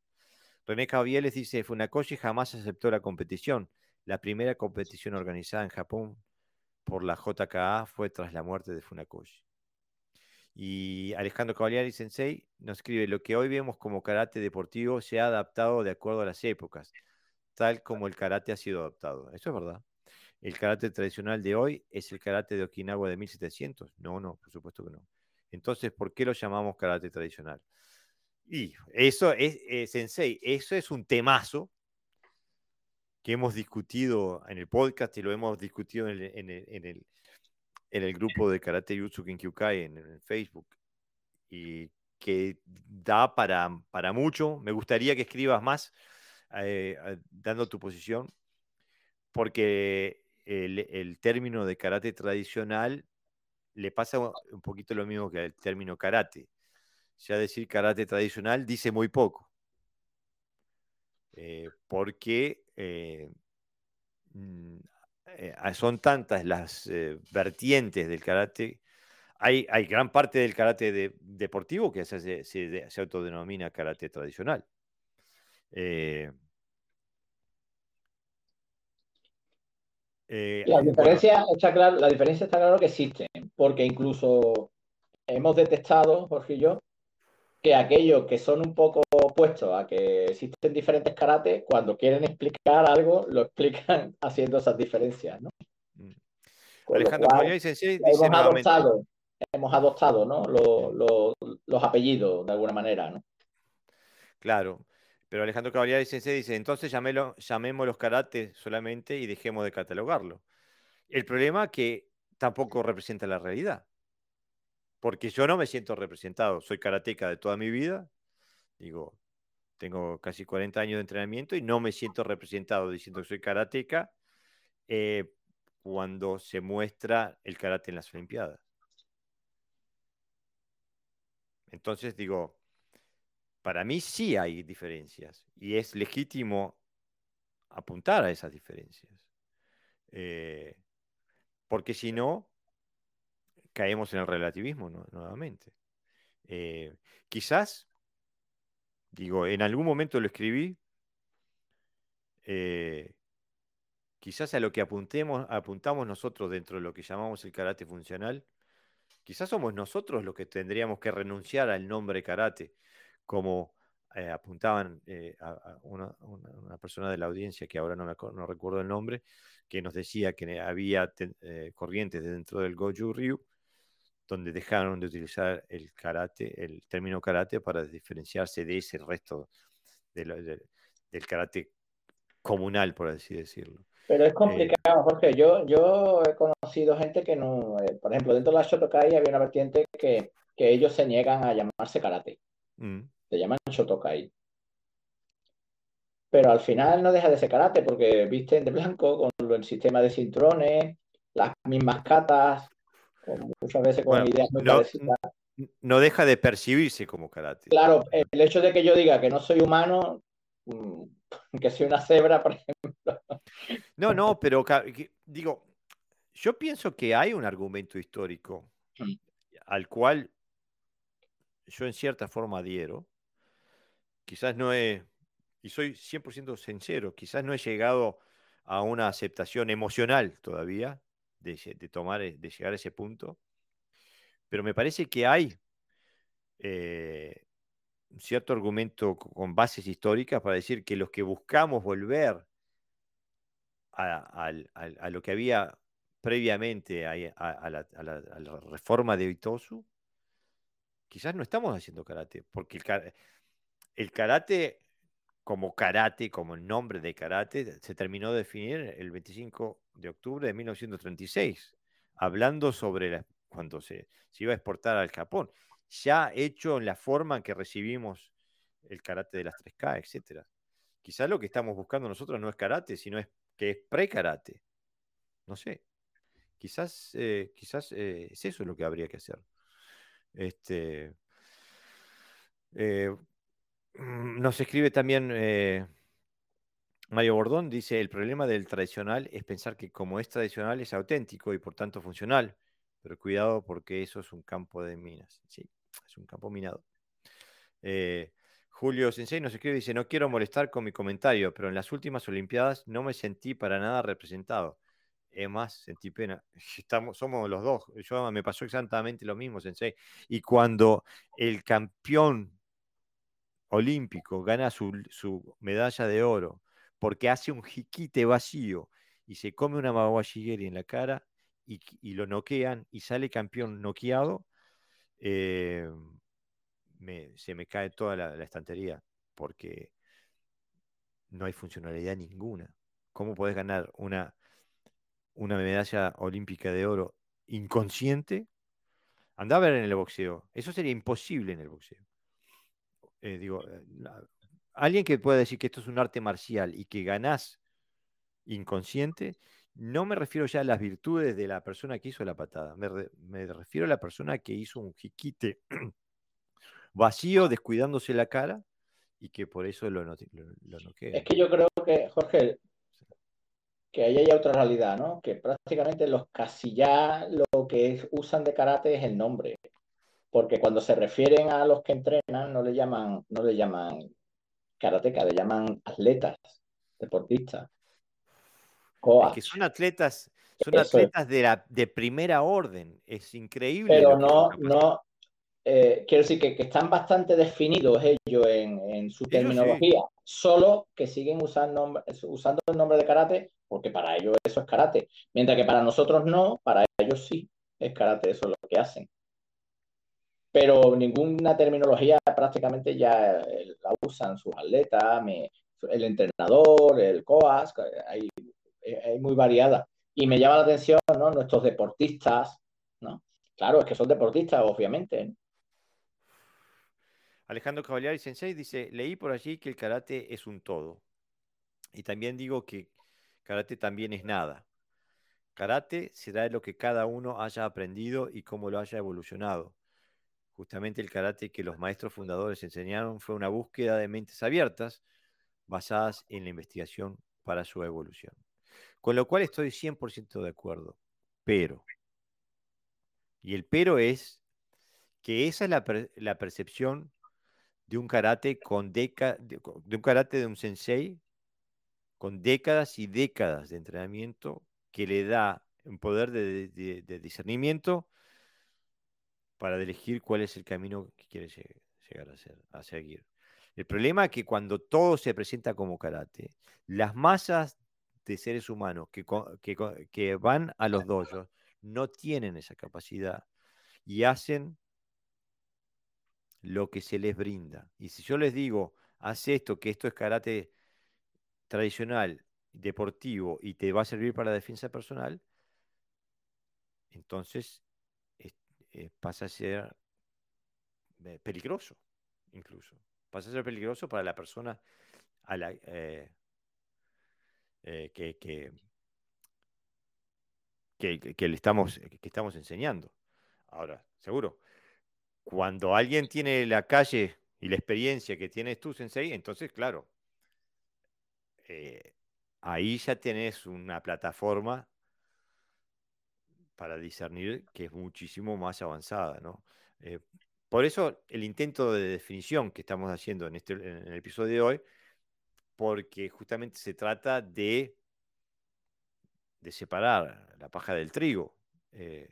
René les dice, Funakoshi jamás aceptó la competición. La primera competición organizada en Japón por la JKA fue tras la muerte de Funakoshi. Y Alejandro Cavalieri Sensei nos escribe, lo que hoy vemos como karate deportivo se ha adaptado de acuerdo a las épocas, tal como el karate ha sido adaptado. Eso es verdad. ¿El karate tradicional de hoy es el karate de Okinawa de 1700? No, no, por supuesto que no. Entonces, ¿por qué lo llamamos karate tradicional? Y eso es, eh, Sensei, eso es un temazo que hemos discutido en el podcast y lo hemos discutido en el, en el grupo de Karate Jutsu Kinkyukai en, en Facebook y que da para, para mucho. Me gustaría que escribas más eh, dando tu posición, porque el, término de karate tradicional le pasa un poquito lo mismo que el término karate. Ya decir karate tradicional dice muy poco, eh, porque eh, mm, eh, son tantas las vertientes del karate. Hay, hay, gran parte del karate deportivo que se, se, autodenomina karate tradicional. Eh, la, diferencia está claro, la diferencia está claro que existe, porque incluso hemos detectado, Jorge y yo, que aquellos que son un poco opuestos a que existen diferentes karates, cuando quieren explicar algo, lo explican haciendo esas diferencias, ¿no? Mm. Alejandro dice hemos adoptado, hemos adoptado ¿no? los, apellidos de alguna manera, ¿no? Claro, pero Alejandro Caballero dice, dice, entonces llamemos los karates solamente y dejemos de catalogarlo. El problema es que tampoco representa la realidad porque yo no me siento representado. Soy karateca de toda mi vida, digo, tengo casi 40 años de entrenamiento y no me siento representado diciendo que soy karateca eh, cuando se muestra el karate en las Olimpiadas. Entonces digo, para mí sí hay diferencias y es legítimo apuntar a esas diferencias. Eh, porque si no, caemos en el relativismo nuevamente. Eh, quizás, digo, en algún momento lo escribí, eh, quizás a lo que apuntemos, apuntamos nosotros dentro de lo que llamamos el karate funcional, quizás somos nosotros los que tendríamos que renunciar al nombre karate, como eh, apuntaban a, una, persona de la audiencia, que ahora no, no, recuerdo el nombre, que nos decía que había corrientes dentro del Goju Ryu donde dejaron de utilizar el karate, el término karate, para diferenciarse de ese resto del karate comunal, por así decirlo. Pero es complicado, eh, Jorge. Yo, yo he conocido gente que no, eh, por ejemplo, dentro de la Shotokai había una vertiente que, ellos se niegan a llamarse karate. Mm. Se llaman Shotokai. Pero al final no deja de ser karate porque visten de blanco con el sistema de cinturones, las mismas catas, muchas veces con ideas muy no, No deja de percibirse como karate. Claro, el hecho de que yo diga que no soy humano, mm, que soy una cebra, por ejemplo. No, no, pero digo, yo pienso que hay un argumento histórico mm. al cual yo en cierta forma adhiero. Quizás no he, y soy 100% sincero, quizás no he llegado a una aceptación emocional todavía, de, tomar, eh, de llegar a ese punto. Pero me parece que hay eh, un cierto argumento con bases históricas para decir que los que buscamos volver a, lo que había previamente a, la, reforma de Itosu, quizás no estamos haciendo karate, porque el, el karate como karate, como el nombre de karate, se terminó de definir el 25 de octubre de 1936, hablando sobre cuando se, iba a exportar al Japón, ya hecho en la forma en que recibimos el karate de las 3K, etc. Quizás lo que estamos buscando nosotros no es karate, sino es que es pre-karate. No sé. Quizás, eh, quizás eh, es eso lo que habría que hacer. Este, eh, mm, nos escribe también Mario Bordón, dice, el problema del tradicional es pensar que como es tradicional es auténtico y por tanto funcional, pero cuidado porque eso es un campo de minas. Es un campo minado. Julio Sensei nos escribe y dice, no quiero molestar con mi comentario, pero en las últimas Olimpiadas no me sentí para nada representado. Es más, sentí pena. Estamos, somos los dos. Yo me pasó exactamente lo mismo, Sensei. Y cuando el campeón olímpico gana su, medalla de oro porque hace un jiquite vacío y se come una mawashigeri en la cara y, lo noquean y sale campeón noqueado, eh, se me cae toda la, estantería porque no hay funcionalidad ninguna. ¿Cómo podés ganar una una medalla olímpica de oro inconsciente, anda a ver en el boxeo. Eso sería imposible en el boxeo. Eh, digo, eh, alguien que pueda decir que esto es un arte marcial y que ganás inconsciente, no me refiero ya a las virtudes de la persona que hizo la patada, me, refiero a la persona que hizo un jiquite vacío, descuidándose la cara y que por eso lo, lo, Es que yo creo que, Jorge, que ahí hay otra realidad, ¿no? Que prácticamente los casillas lo que usan de karate es el nombre. Porque cuando se refieren a los que entrenan, no le llaman, no le llaman karateca, le llaman atletas, deportistas. que son atletas, son atletas de, la, de primera orden. Es increíble. Pero no, no, eh, quiero decir que, están bastante definidos ellos en, su terminología, solo que siguen usando, usando el nombre de karate porque para ellos eso es karate. Mientras que para nosotros no, para ellos sí es karate, eso es lo que hacen. Pero ninguna terminología prácticamente ya eh, la usan sus atletas, el entrenador, el COAS, hay, hay muy variada. Y me llama la atención, ¿no? Nuestros deportistas, ¿no? Claro, es que son deportistas, obviamente. Alejandro Cavaliari Sensei dice, leí por allí que el karate es un todo. Y también digo que Karate también es nada. Karate será lo que cada uno haya aprendido y cómo lo haya evolucionado. Justamente el karate que los maestros fundadores enseñaron fue una búsqueda de mentes abiertas basadas en la investigación para su evolución. Con lo cual estoy 100% de acuerdo. Pero, y el pero es que esa es la, percepción de un karate con deca, de un karate de un sensei con décadas y décadas de entrenamiento que le da un poder de, discernimiento para elegir cuál es el camino que quiere llegar a, seguir. El problema es que cuando todo se presenta como karate, las masas de seres humanos que, van a los dojos no tienen esa capacidad y hacen lo que se les brinda. Y si yo les digo, haz esto, que esto es karate tradicional, deportivo y te va a servir para la defensa personal, entonces eh, pasa a ser eh, peligroso, incluso. Pasa a ser peligroso para la persona a la, eh, que, que, le estamos, que estamos enseñando. Ahora, seguro, cuando alguien tiene la calle y la experiencia que tienes tú, Sensei, entonces, claro, ahí ya tenés una plataforma para discernir que es muchísimo más avanzada, ¿no? Eh, por eso el intento de definición que estamos haciendo en, este, el episodio de hoy, porque justamente se trata de, de separar la paja del trigo. Eh,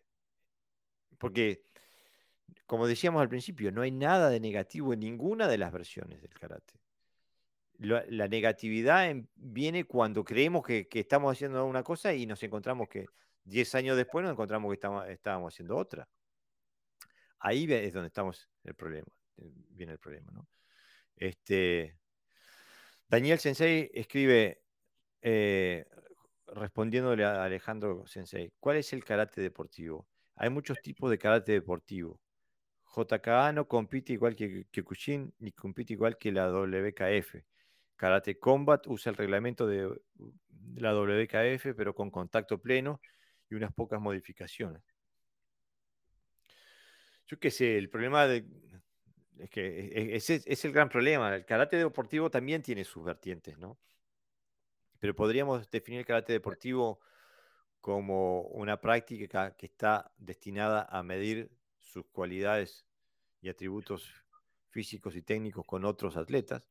porque, como decíamos al principio, no hay nada de negativo en ninguna de las versiones del karate la, negatividad viene cuando creemos que, estamos haciendo una cosa y nos encontramos que 10 años después nos encontramos que estábamos haciendo otra. Ahí es donde estamos el problema, eh, viene el problema, ¿no? Este, Daniel Sensei escribe, eh, respondiéndole a Alejandro Sensei, ¿cuál es el karate deportivo? Hay muchos tipos de karate deportivo. JKA no compite igual que Kyokushin ni compite igual que la WKF. Karate Combat usa el reglamento de, la WKF, pero con contacto pleno y unas pocas modificaciones. Yo qué sé, el problema es que e, e, ese es el gran problema. El karate deportivo también tiene sus vertientes, ¿no? Pero podríamos definir el karate deportivo como una práctica que está destinada a medir sus cualidades y atributos físicos y técnicos con otros atletas.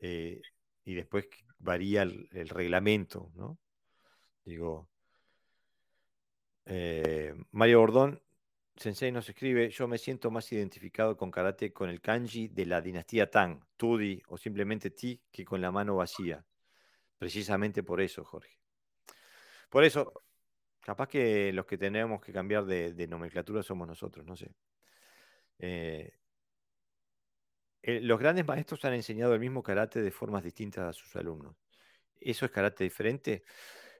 Eh, y después varía el, reglamento, ¿no? Digo, eh, Mario Bordón, Sensei nos escribe, yo me siento más identificado con karate con el kanji de la dinastía Tang, Tudi o simplemente Ti que con la mano vacía. Precisamente por eso, Jorge. Por eso, capaz que los que tenemos que cambiar de, nomenclatura somos nosotros, no sé. Eh, eh, los grandes maestros han enseñado el mismo karate de formas distintas a sus alumnos. ¿Eso es karate diferente?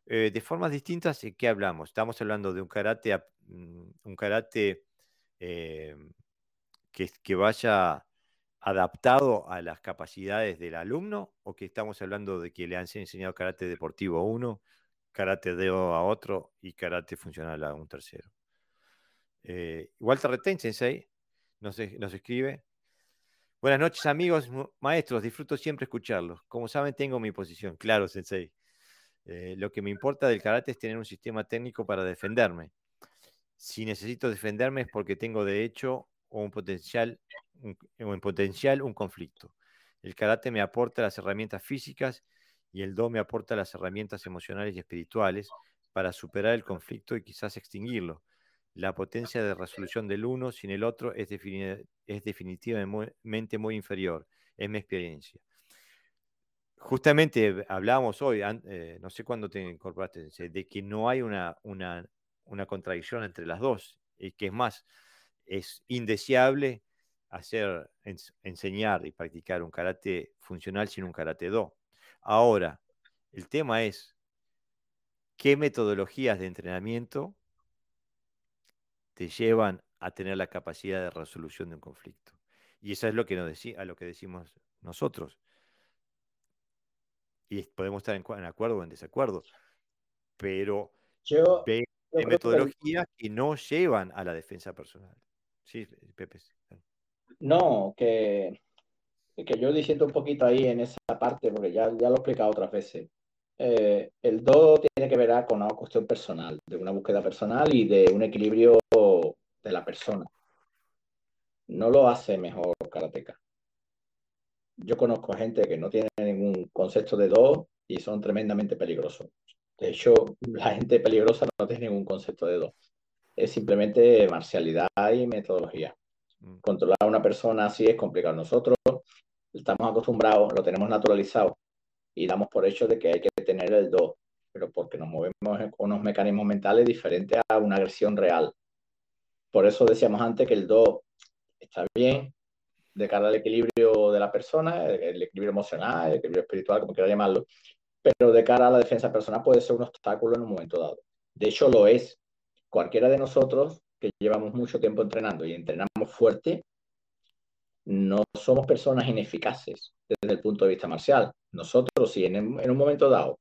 Eh, de formas distintas, ¿en qué hablamos? Estamos hablando de un karate, mm, un karate que, que vaya adaptado a las capacidades del alumno o que estamos hablando de que le han enseñado karate deportivo a uno, karate deo a otro y karate funcional a un tercero. Eh, Walter Reten, Sensei, nos, escribe. Buenas noches, amigos, maestros, disfruto siempre escucharlos. Como saben, tengo mi posición. Claro, Sensei. Eh, lo que me importa del karate es tener un sistema técnico para defenderme. Si necesito defenderme es porque tengo de hecho un potencial en potencial un conflicto. El karate me aporta las herramientas físicas y el do me aporta las herramientas emocionales y espirituales para superar el conflicto y quizás extinguirlo. La potencia de resolución del uno sin el otro es, es definitivamente muy inferior, es mi experiencia. Justamente hablábamos hoy, eh, no sé cuándo te incorporaste, de que no hay una, una, contradicción entre las dos, y que es más, es indeseable hacer, enseñar y practicar un karate funcional sin un karate do. Ahora, el tema es qué metodologías de entrenamiento te llevan a tener la capacidad de resolución de un conflicto. Y eso es lo que, nos a lo que decimos nosotros. Y podemos estar en, acuerdo o en desacuerdo, pero yo, hay metodologías que no llevan a la defensa personal. Sí, Pepe. No, que, que yo diciendo un poquito ahí en esa parte, porque ya, ya lo he explicado otras veces. Eh, el do tiene que ver con una cuestión personal, de una búsqueda personal y de un equilibrio de la persona. No lo hace mejor karateka. Yo conozco gente que no tiene ningún concepto de do y son tremendamente peligrosos. De hecho, la gente peligrosa no tiene ningún concepto de do. Es simplemente marcialidad y metodología. Mm. Controlar a una persona así es complicado. Nosotros estamos acostumbrados, lo tenemos naturalizado y damos por hecho de que hay que tener el do, pero porque nos movemos con unos mecanismos mentales diferentes a una agresión real. Por eso decíamos antes que el do está bien de cara al equilibrio de la persona, el equilibrio emocional, el equilibrio espiritual, como quiera llamarlo, pero de cara a la defensa personal puede ser un obstáculo en un momento dado. De hecho, lo es. Cualquiera de nosotros que llevamos mucho tiempo entrenando y entrenamos fuerte, no somos personas ineficaces desde el punto de vista marcial. Nosotros, si en, un momento dado,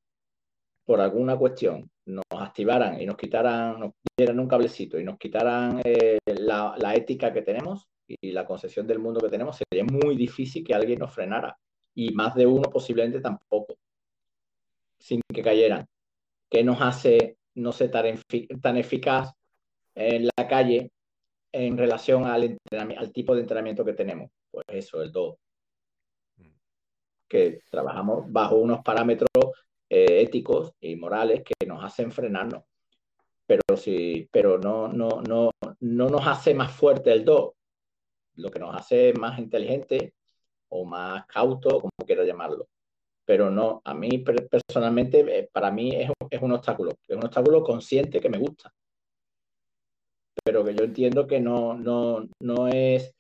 por alguna cuestión, nos activaran y nos quitaran, nos dieran un cablecito y nos quitaran eh, la, la, ética que tenemos y la concepción del mundo que tenemos, sería muy difícil que alguien nos frenara. Y más de uno posiblemente tampoco, sin que cayeran. ¿Qué nos hace no ser tan, tan eficaz en la calle en relación al, al tipo de entrenamiento que tenemos. Pues eso, el do. Que trabajamos bajo unos parámetros eh, éticos y morales que nos hacen frenarnos. Pero, sí, pero no, no, no, no nos hace más fuerte el do. Lo que nos hace más inteligente o más cauto, como quiera llamarlo. Pero no, a mí personalmente, eh, para mí es, es un obstáculo. Es un obstáculo consciente que me gusta pero que yo entiendo que no, no, no es,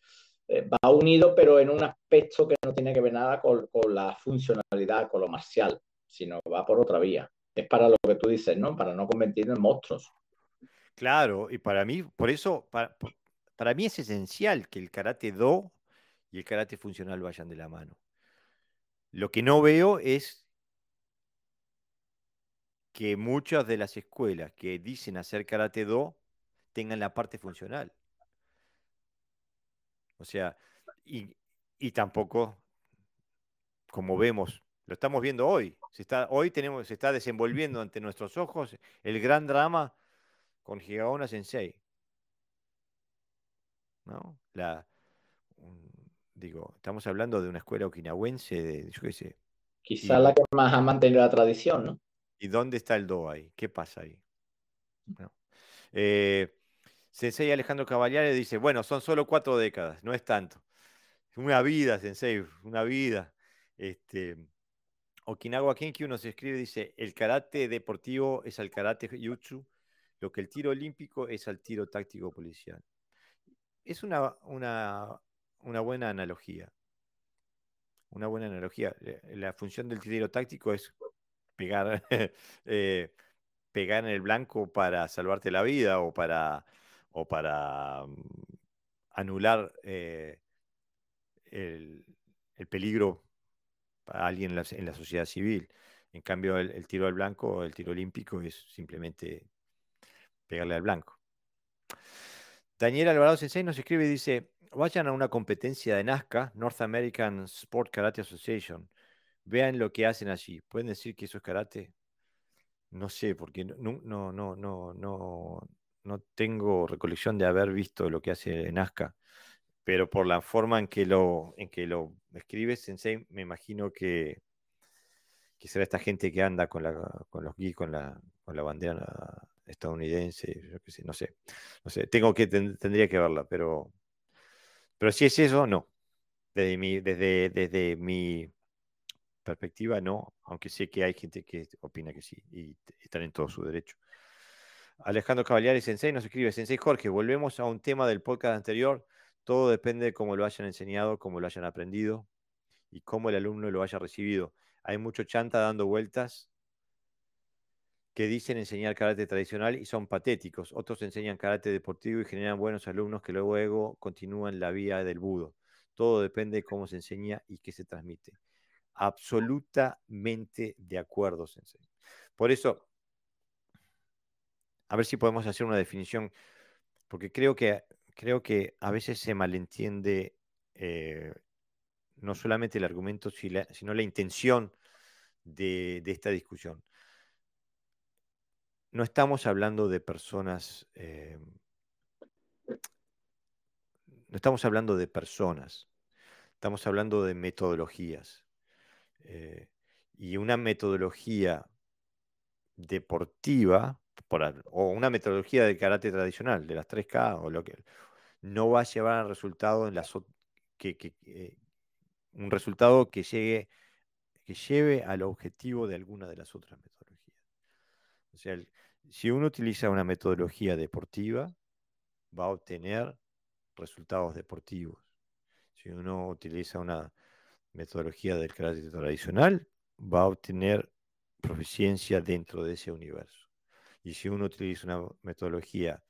eh, va unido, pero en un aspecto que no tiene que ver nada con, con, la funcionalidad, con lo marcial, sino va por otra vía. Es para lo que tú dices, ¿no? Para no convertirnos en monstruos. Claro, y para mí, por eso, para, para mí es esencial que el karate do y el karate funcional vayan de la mano. Lo que no veo es que muchas de las escuelas que dicen hacer karate do tengan la parte funcional. O sea, y, tampoco, como vemos, lo estamos viendo hoy. Se está, hoy tenemos, se está desenvolviendo ante nuestros ojos el gran drama con Higaona Sensei. ¿No? La, digo, estamos hablando de una escuela okinawense de, yo qué sé. Quizá la que más ha mantenido la tradición, ¿no? ¿Y dónde está el do ahí? ¿Qué pasa ahí? Eh, Sensei Alejandro Cavaliere dice, bueno, son solo cuatro décadas, no es tanto. Una vida, Sensei, una vida. Este, Okinawa Kenkyu nos escribe, dice, el karate deportivo es al karate jutsu, lo que el tiro olímpico es al tiro táctico policial. Es una, una, una buena analogía. Una buena analogía. La función del tiro táctico es pegar, eh, pegar en el blanco para salvarte la vida o para, o para mm, anular eh, el, peligro para alguien en la, sociedad civil. En cambio, el, tiro al blanco, el tiro olímpico, es simplemente pegarle al blanco. Daniel Alvarado Sensei nos escribe y dice, vayan a una competencia de Nazca, North American Sport Karate Association. Vean lo que hacen allí. ¿Pueden decir que eso es karate? No sé, porque no, no, no, no, no, no tengo recolección de haber visto lo que hace Nazca, pero por la forma en que lo, en que lo escribe Sensei, me imagino que, que será esta gente que anda con, la, con los guis, con la, con la bandera estadounidense, yo qué sé, no sé, no sé, tengo que, tendría que verla, pero pero si es eso, no. Desde mi, desde, desde mi perspectiva, no, aunque sé que hay gente que opina que sí y están en todo su derecho. Alejandro Cavaliari Sensei nos escribe, Sensei Jorge, volvemos a un tema del podcast anterior, todo depende de cómo lo hayan enseñado, cómo lo hayan aprendido y cómo el alumno lo haya recibido. Hay mucho chanta dando vueltas que dicen enseñar karate tradicional y son patéticos. Otros enseñan karate deportivo y generan buenos alumnos que luego continúan la vía del budo. Todo depende de cómo se enseña y qué se transmite. Absolutamente de acuerdo, Sensei. Por eso, a ver si podemos hacer una definición, porque creo que, creo que a veces se malentiende eh, no solamente el argumento, sino la intención de esta discusión no estamos hablando de personas, eh, no estamos hablando de personas, estamos hablando de metodologías. Eh, y una metodología deportiva, o una metodología de karate tradicional, de las 3K, o lo que no va a llevar al resultado en las que, eh, un resultado que llegue que lleve al objetivo de alguna de las otras metodologías. O sea, si uno utiliza una metodología deportiva, va a obtener resultados deportivos. Si uno utiliza una metodología del karate tradicional, va a obtener proficiencia dentro de ese universo. Y si uno utiliza una metodología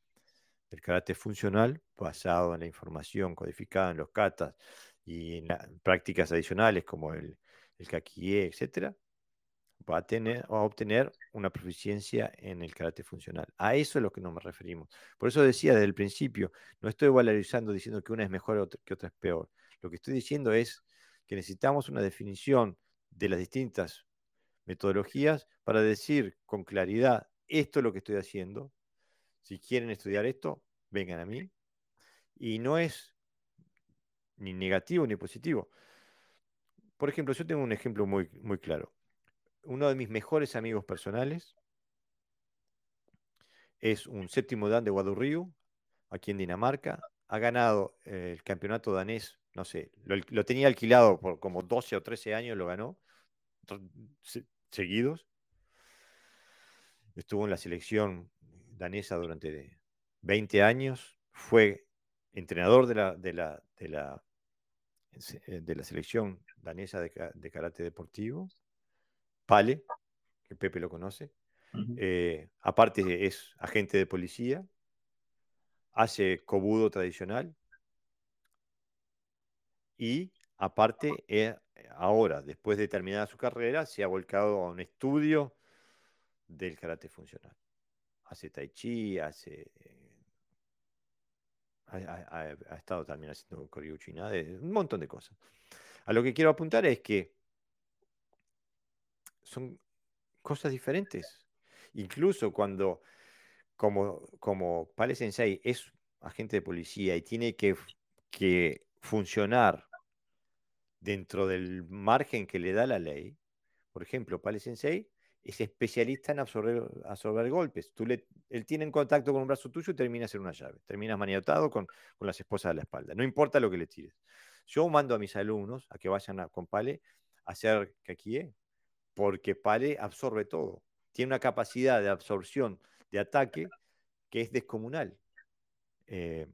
del karate funcional, basado en la información codificada en los katas y en prácticas adicionales como el, el kakie, etc., va a, tener, a obtener una proficiencia en el karate funcional. A eso es lo que nos referimos. Por eso decía desde el principio, no estoy valorizando diciendo que una es mejor que otra es peor. Lo que estoy diciendo es que necesitamos una definición de las distintas metodologías para decir con claridad, esto es lo que estoy haciendo. Si quieren estudiar esto, vengan a mí. Y no es ni negativo ni positivo. Por ejemplo, yo tengo un ejemplo muy, muy claro uno de mis mejores amigos personales es un séptimo dan de Guadurrío, aquí en Dinamarca. Ha ganado eh, el campeonato danés, no sé, lo, tenía alquilado por como 12 o 13 años, lo ganó seguidos. Estuvo en la selección danesa durante 20 años, fue entrenador de la, de la, de la, de la selección danesa de karate deportivo Pale, que Pepe lo conoce. Eh, aparte es agente de policía, hace cobudo tradicional y aparte ahora, después de terminar su carrera, se ha volcado a un estudio del karate funcional. Hace tai chi, hace... Ha, estado también haciendo China, un montón de cosas. A lo que quiero apuntar es que son cosas diferentes. Incluso cuando, como, como Pale Sensei es agente de policía y tiene que, que funcionar dentro del margen que le da la ley, por ejemplo, Pale Sensei es especialista en absorber, absorber golpes. Tú le, él tiene en contacto con un brazo tuyo y termina ser una llave. Terminas maniatado con, con, las esposas de la espalda. No importa lo que le tires. Yo mando a mis alumnos a que vayan con Pale a hacer kakie, porque Pale absorbe todo. Tiene una capacidad de absorción de ataque que es descomunal. Eh,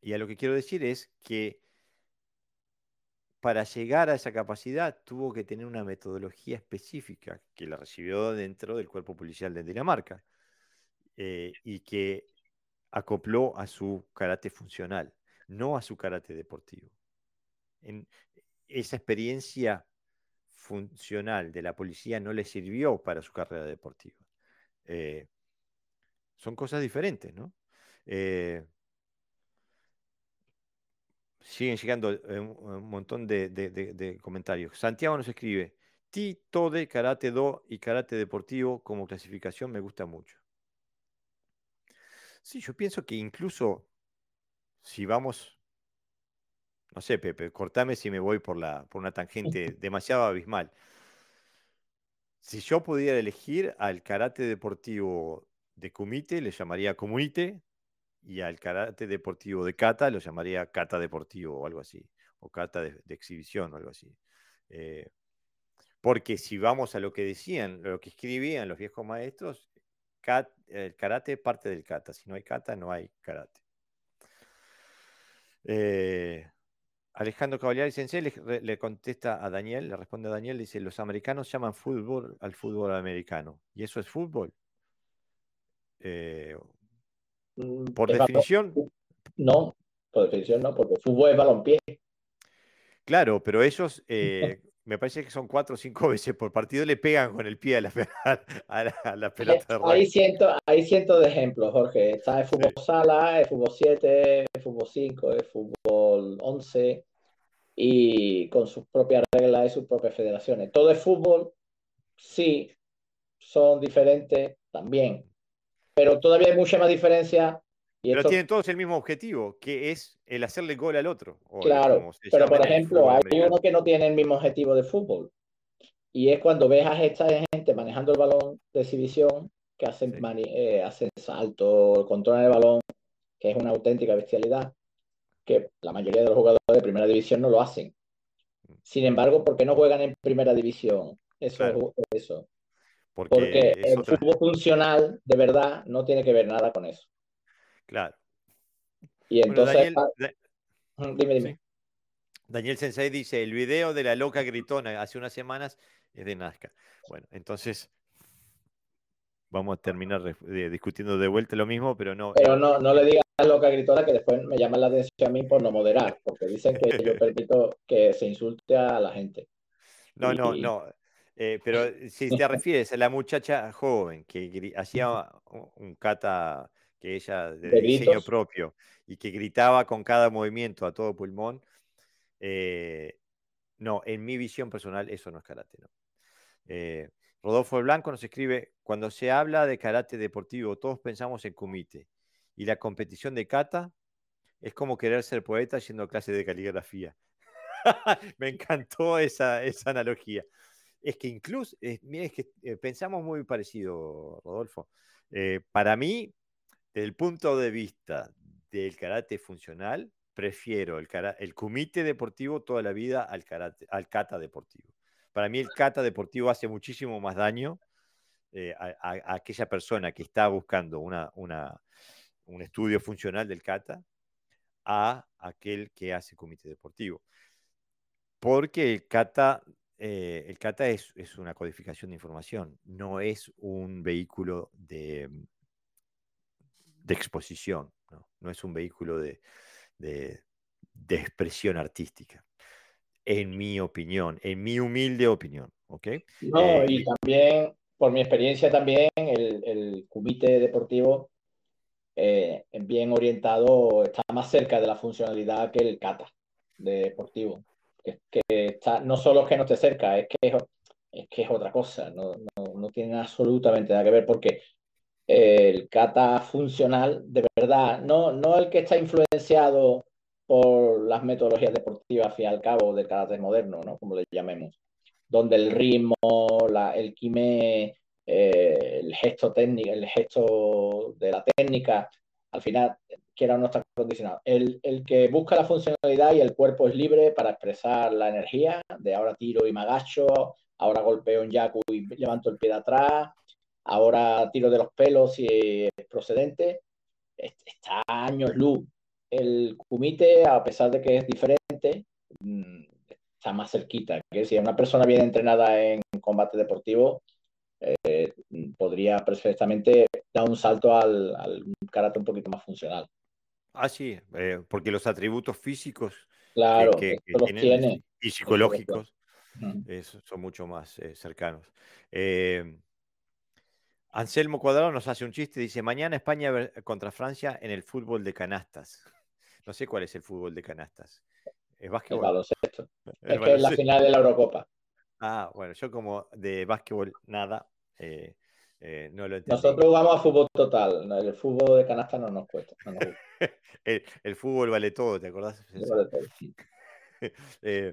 y a lo que quiero decir es que para llegar a esa capacidad tuvo que tener una metodología específica que la recibió dentro del cuerpo policial de Dinamarca eh, y que acopló a su karate funcional, no a su karate deportivo. En esa experiencia funcional de la policía no le sirvió para su carrera deportiva. Eh, son cosas diferentes, ¿no? Eh, siguen llegando eh, un montón de, comentarios. Santiago nos escribe, Ti, Tode, Karate Do y Karate Deportivo como clasificación me gusta mucho. Sí, yo pienso que incluso si vamos, no sé, Pepe, cortame si me voy por, la, por una tangente demasiado abismal. Si yo pudiera elegir al karate deportivo de Kumite, le llamaría Kumite, y al karate deportivo de kata lo llamaría kata deportivo o algo así, o kata de, exhibición o algo así. Eh, porque si vamos a lo que decían, lo que escribían los viejos maestros, el karate es parte del kata. Si no hay kata, no hay karate. Eh, Alejandro Cavaliari Sensei le, le, contesta a Daniel, le responde a Daniel, dice, los americanos llaman fútbol al fútbol americano. ¿Y eso es fútbol? Eh, Mm, por definición. No, por definición no, porque el fútbol es balompié. Claro, pero ellos, eh, me parece que son cuatro o cinco veces por partido, le pegan con el pie a la, a la, pelota hay, cientos, hay cientos de ejemplos, Jorge. Está el fútbol sala, el fútbol 7, el fútbol 5, el fútbol 11, y con sus propias reglas y sus propias federaciones. Todo es fútbol, sí, son diferentes también, pero todavía hay mucha más diferencia. Y pero tienen todos el mismo objetivo, que es el hacerle gol al otro. claro, pero por ejemplo, hay uno que no tiene el mismo objetivo de fútbol. Y es cuando ves a esta gente manejando el balón de exhibición, que hacen, eh, hacen salto, controlan el balón, que es una auténtica bestialidad, que la mayoría de los jugadores de primera división no lo hacen. Mm. Sin embargo, ¿por qué no juegan en primera división? Eso es eso. Porque, el fútbol funcional, de verdad, no tiene que ver nada con eso. Claro. Y entonces. Dime, dime. Daniel Sensei dice: el video de la loca gritona hace unas semanas es de Nazca. Bueno, entonces vamos a terminar discutiendo de vuelta lo mismo, pero no. Pero no, no le digas a la loca gritona que después me llama la atención a mí por no moderar, porque dicen que yo permito que se insulte a la gente. No, no, no. Eh, pero si te refieres a la muchacha joven que hacía un kata que ella de, diseño propio y que gritaba con cada movimiento a todo pulmón, eh, no, en mi visión personal eso no es karate. ¿no? Eh, Rodolfo Blanco nos escribe, cuando se habla de karate deportivo, todos pensamos en kumite y la competición de kata es como querer ser poeta yendo a clase de caligrafía. Me encantó esa, esa analogía. Es que incluso, es, que eh, pensamos muy parecido, Rodolfo. Eh, para mí, desde el punto de vista del karate funcional, prefiero el, el kumite deportivo toda la vida al, karate, al kata deportivo. Para mí el kata deportivo hace muchísimo más daño eh, a, aquella persona que está buscando una, una, un estudio funcional del kata a aquel que hace kumite deportivo. Porque el kata eh, el kata es, una codificación de información, no es un vehículo de, de exposición, ¿no? es un vehículo de, expresión artística. en mi opinión, en mi humilde opinión. ¿ok? No, eh, y también, por mi experiencia también, el, el comité deportivo eh, bien orientado, está más cerca de la funcionalidad que el kata deportivo. Que, que está, no solo es que no esté cerca, es que es, que es otra cosa, no, no, no tiene absolutamente nada que ver porque el kata funcional, de verdad, no, no el que está influenciado por las metodologías deportivas, al al cabo, del karate moderno, ¿no? Como le llamemos, donde el ritmo, la, el kime, eh, el gesto técnico, el gesto de la técnica, al final, quiera no está condicionado. El, el, que busca la funcionalidad y el cuerpo es libre para expresar la energía, de ahora tiro y me agacho, ahora golpeo en yaku y levanto el pie de atrás, ahora tiro de los pelos y es procedente, está años luz. El kumite, a pesar de que es diferente, mm, está más cerquita. Que si una persona bien entrenada en combate deportivo, eh, podría perfectamente dar un salto al, al karate un poquito más funcional. Ah, sí, eh, porque los atributos físicos claro, que, tiene, y psicológicos son mucho más eh, cercanos. Anselmo Cuadrado nos hace un chiste, dice, mañana España contra Francia en el fútbol de canastas. No sé cuál es el fútbol de canastas. ¿Es básquetbol? Es que es la final de la Eurocopa. Ah, bueno, yo como de básquetbol nada, eh, eh, no lo entiendo. Nosotros vamos a fútbol total, el fútbol de canasta no nos cuesta. el, fútbol vale todo, ¿te acordás? Vale todo. eh,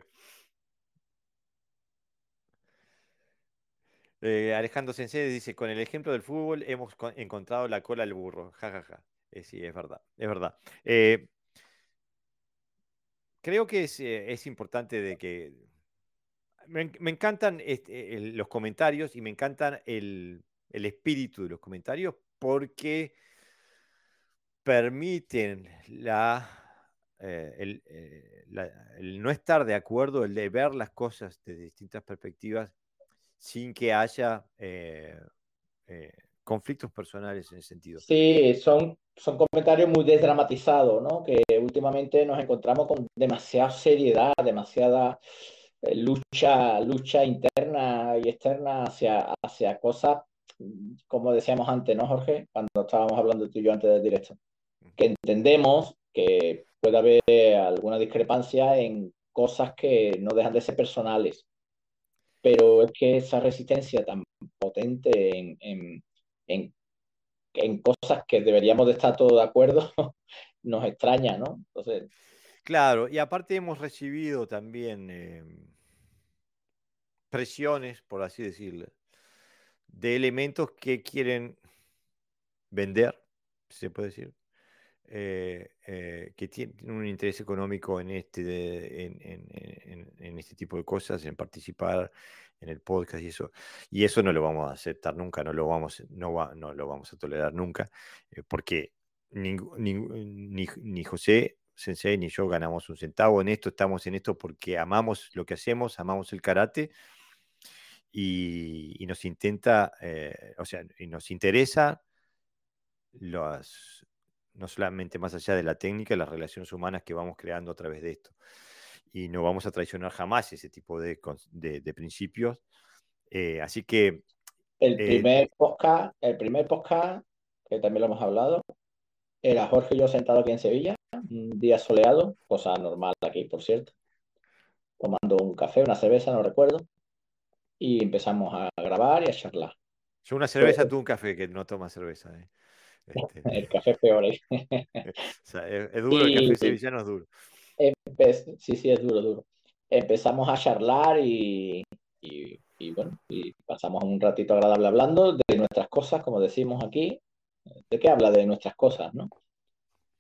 Eh, Alejandro Sensei dice, con el ejemplo del fútbol hemos encontrado la cola al burro. Ja, ja, ja. Eh, sí, es verdad, es verdad. Eh, creo que es, importante de que... Me, encantan los comentarios y me encantan el, espíritu de los comentarios porque permiten la, el, no estar de acuerdo, el de ver las cosas de distintas perspectivas sin que haya eh, eh, conflictos personales en ese sentido. Sí, son, son comentarios muy desdramatizados, ¿no? Que últimamente nos encontramos con demasiada seriedad, demasiada eh, lucha, lucha interna y externa hacia, hacia cosas, como decíamos antes, ¿no, Jorge? Cuando estábamos hablando tú y yo antes del directo. Que entendemos que puede haber alguna discrepancia en cosas que no dejan de ser personales pero es que esa resistencia tan potente en, en, en, cosas que deberíamos de estar todos de acuerdo nos extraña, ¿no? Entonces... Claro, y aparte hemos recibido también eh, presiones, por así decirlo, de elementos que quieren vender, se puede decir, eh, eh, que tienen un interés económico en este, en, este tipo de cosas, en participar en el podcast y eso. Y eso no lo vamos a aceptar nunca, no lo vamos, no no lo vamos a tolerar nunca, eh, porque ni, ni, José Sensei ni yo ganamos un centavo en esto, estamos en esto porque amamos lo que hacemos, amamos el karate y, nos intenta, o sea, y nos interesa los, no solamente más allá de la técnica, las relaciones humanas que vamos creando a través de esto. Y no vamos a traicionar jamás ese tipo de, de, principios. Eh, así que... El eh, primer, podcast, el primer podcast, que también lo hemos hablado, era Jorge y yo sentado aquí en Sevilla, un día soleado, cosa normal aquí, por cierto, tomando un café, una cerveza, no recuerdo, y empezamos a grabar y a charlar. Yo una cerveza, tú un café, que no toma cerveza. ¿eh? Este, el café es peor. ¿eh? es, duro, el café sevillano es duro. sí, sí, es duro, duro. Empezamos a charlar y, y, bueno, y pasamos un ratito agradable hablando de nuestras cosas, como decimos aquí. ¿De qué habla? De nuestras cosas, ¿no?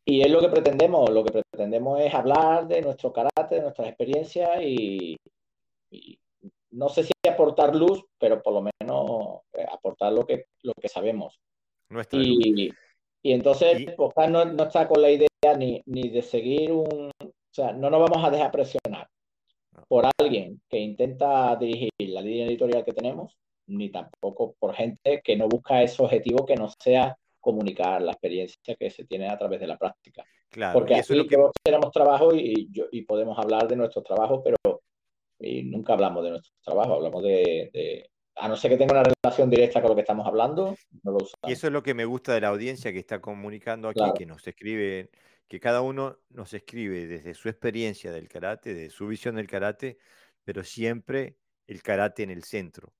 Y es lo que pretendemos, lo que pretendemos es hablar de nuestro carácter, de nuestras experiencias y, no sé si aportar luz, pero por lo menos eh, aportar lo que, lo que sabemos y, y, entonces, pues, no, está con la idea ni, ni de seguir un. O sea, no nos vamos a dejar presionar por alguien que intenta dirigir la línea editorial que tenemos, ni tampoco por gente que no busca ese objetivo que no sea comunicar la experiencia que se tiene a través de la práctica. Claro, Porque así es lo que... tenemos trabajo y, y podemos hablar de nuestro trabajo, pero y nunca hablamos de nuestro trabajo, hablamos de, a no ser que tenga una relación directa con lo que estamos hablando, no lo usamos. Y eso es lo que me gusta de la audiencia que está comunicando aquí, que nos escribe, que cada uno nos escribe desde su experiencia del karate, de su visión del karate, pero siempre el karate en el centro.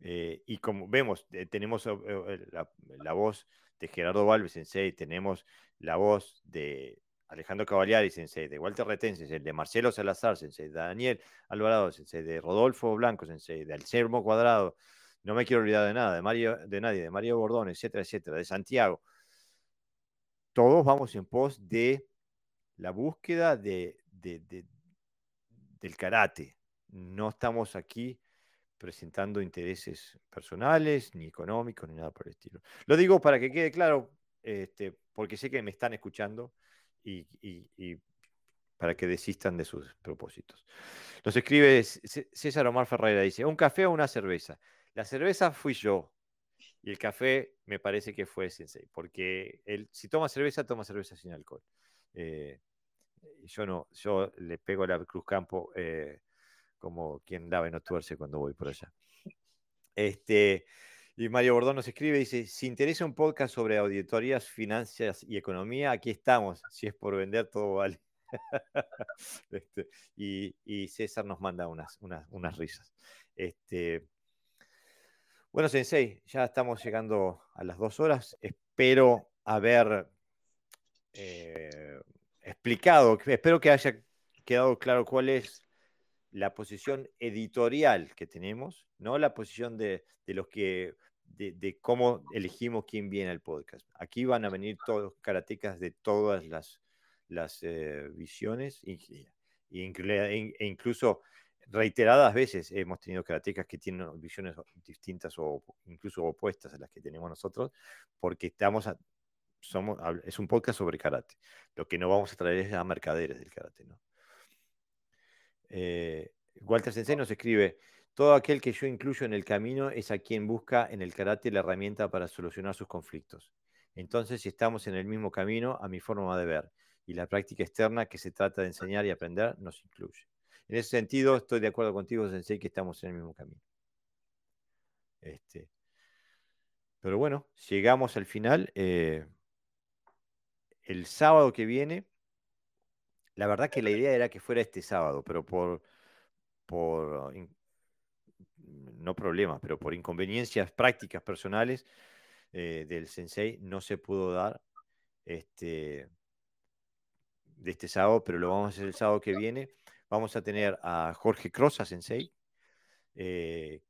Eh, y como vemos, eh, tenemos eh, la, voz de Gerardo Valves Sensei, tenemos la voz de Alejandro Cavaliari Sensei, de Walter Retén Sensei, de Marcelo Salazar Sensei, de Daniel Alvarado Sensei, de Rodolfo Blanco Sensei, de Alcermo Cuadrado, no me quiero olvidar de nada, de, Mario, de nadie, de Mario Bordón, etcétera, etcétera, de Santiago. Todos vamos en pos de la búsqueda de, del karate. No estamos aquí presentando intereses personales, ni económicos, ni nada por el estilo. Lo digo para que quede claro, este, porque sé que me están escuchando y, para que desistan de sus propósitos. Nos escribe César Omar Ferreira, dice, ¿un café o una cerveza? La cerveza fui yo y el café me parece que fue Sensei, porque él, si toma cerveza, toma cerveza sin alcohol. Eh, yo no, yo le pego la Cruz Campo eh, como quien lava y no tuerce cuando voy por allá. Este, y Mario Bordón nos escribe, dice, si interesa un podcast sobre auditorías, finanzas y economía, aquí estamos. Si es por vender, todo vale. Este, y, César nos manda unas, unas, risas. Este, bueno, Sensei, ya estamos llegando a las dos horas. Espero haber eh, explicado, espero que haya quedado claro cuál es la posición editorial que tenemos, no la posición de, los que, de, cómo elegimos quién viene al podcast. Aquí van a venir todos karatecas de todas las, las eh, visiones e, incluso reiteradas veces hemos tenido karatecas que tienen visiones distintas o incluso opuestas a las que tenemos nosotros, porque estamos somos, es un podcast sobre karate. Lo que no vamos a traer es a mercaderes del karate, ¿no? Eh, Walter Sensei nos escribe, todo aquel que yo incluyo en el camino es a quien busca en el karate la herramienta para solucionar sus conflictos. Entonces, si estamos en el mismo camino, a mi forma de ver, y la práctica externa que se trata de enseñar y aprender nos incluye. En ese sentido, estoy de acuerdo contigo, Sensei, que estamos en el mismo camino. Este, pero bueno, llegamos al final. Eh, el sábado que viene la verdad que la idea era que fuera este sábado, pero por, por no problemas, pero por inconveniencias prácticas personales eh, del sensei no se pudo dar este, de este sábado, pero lo vamos a hacer el sábado que viene. Vamos a tener a Jorge Crosa Sensei, eh,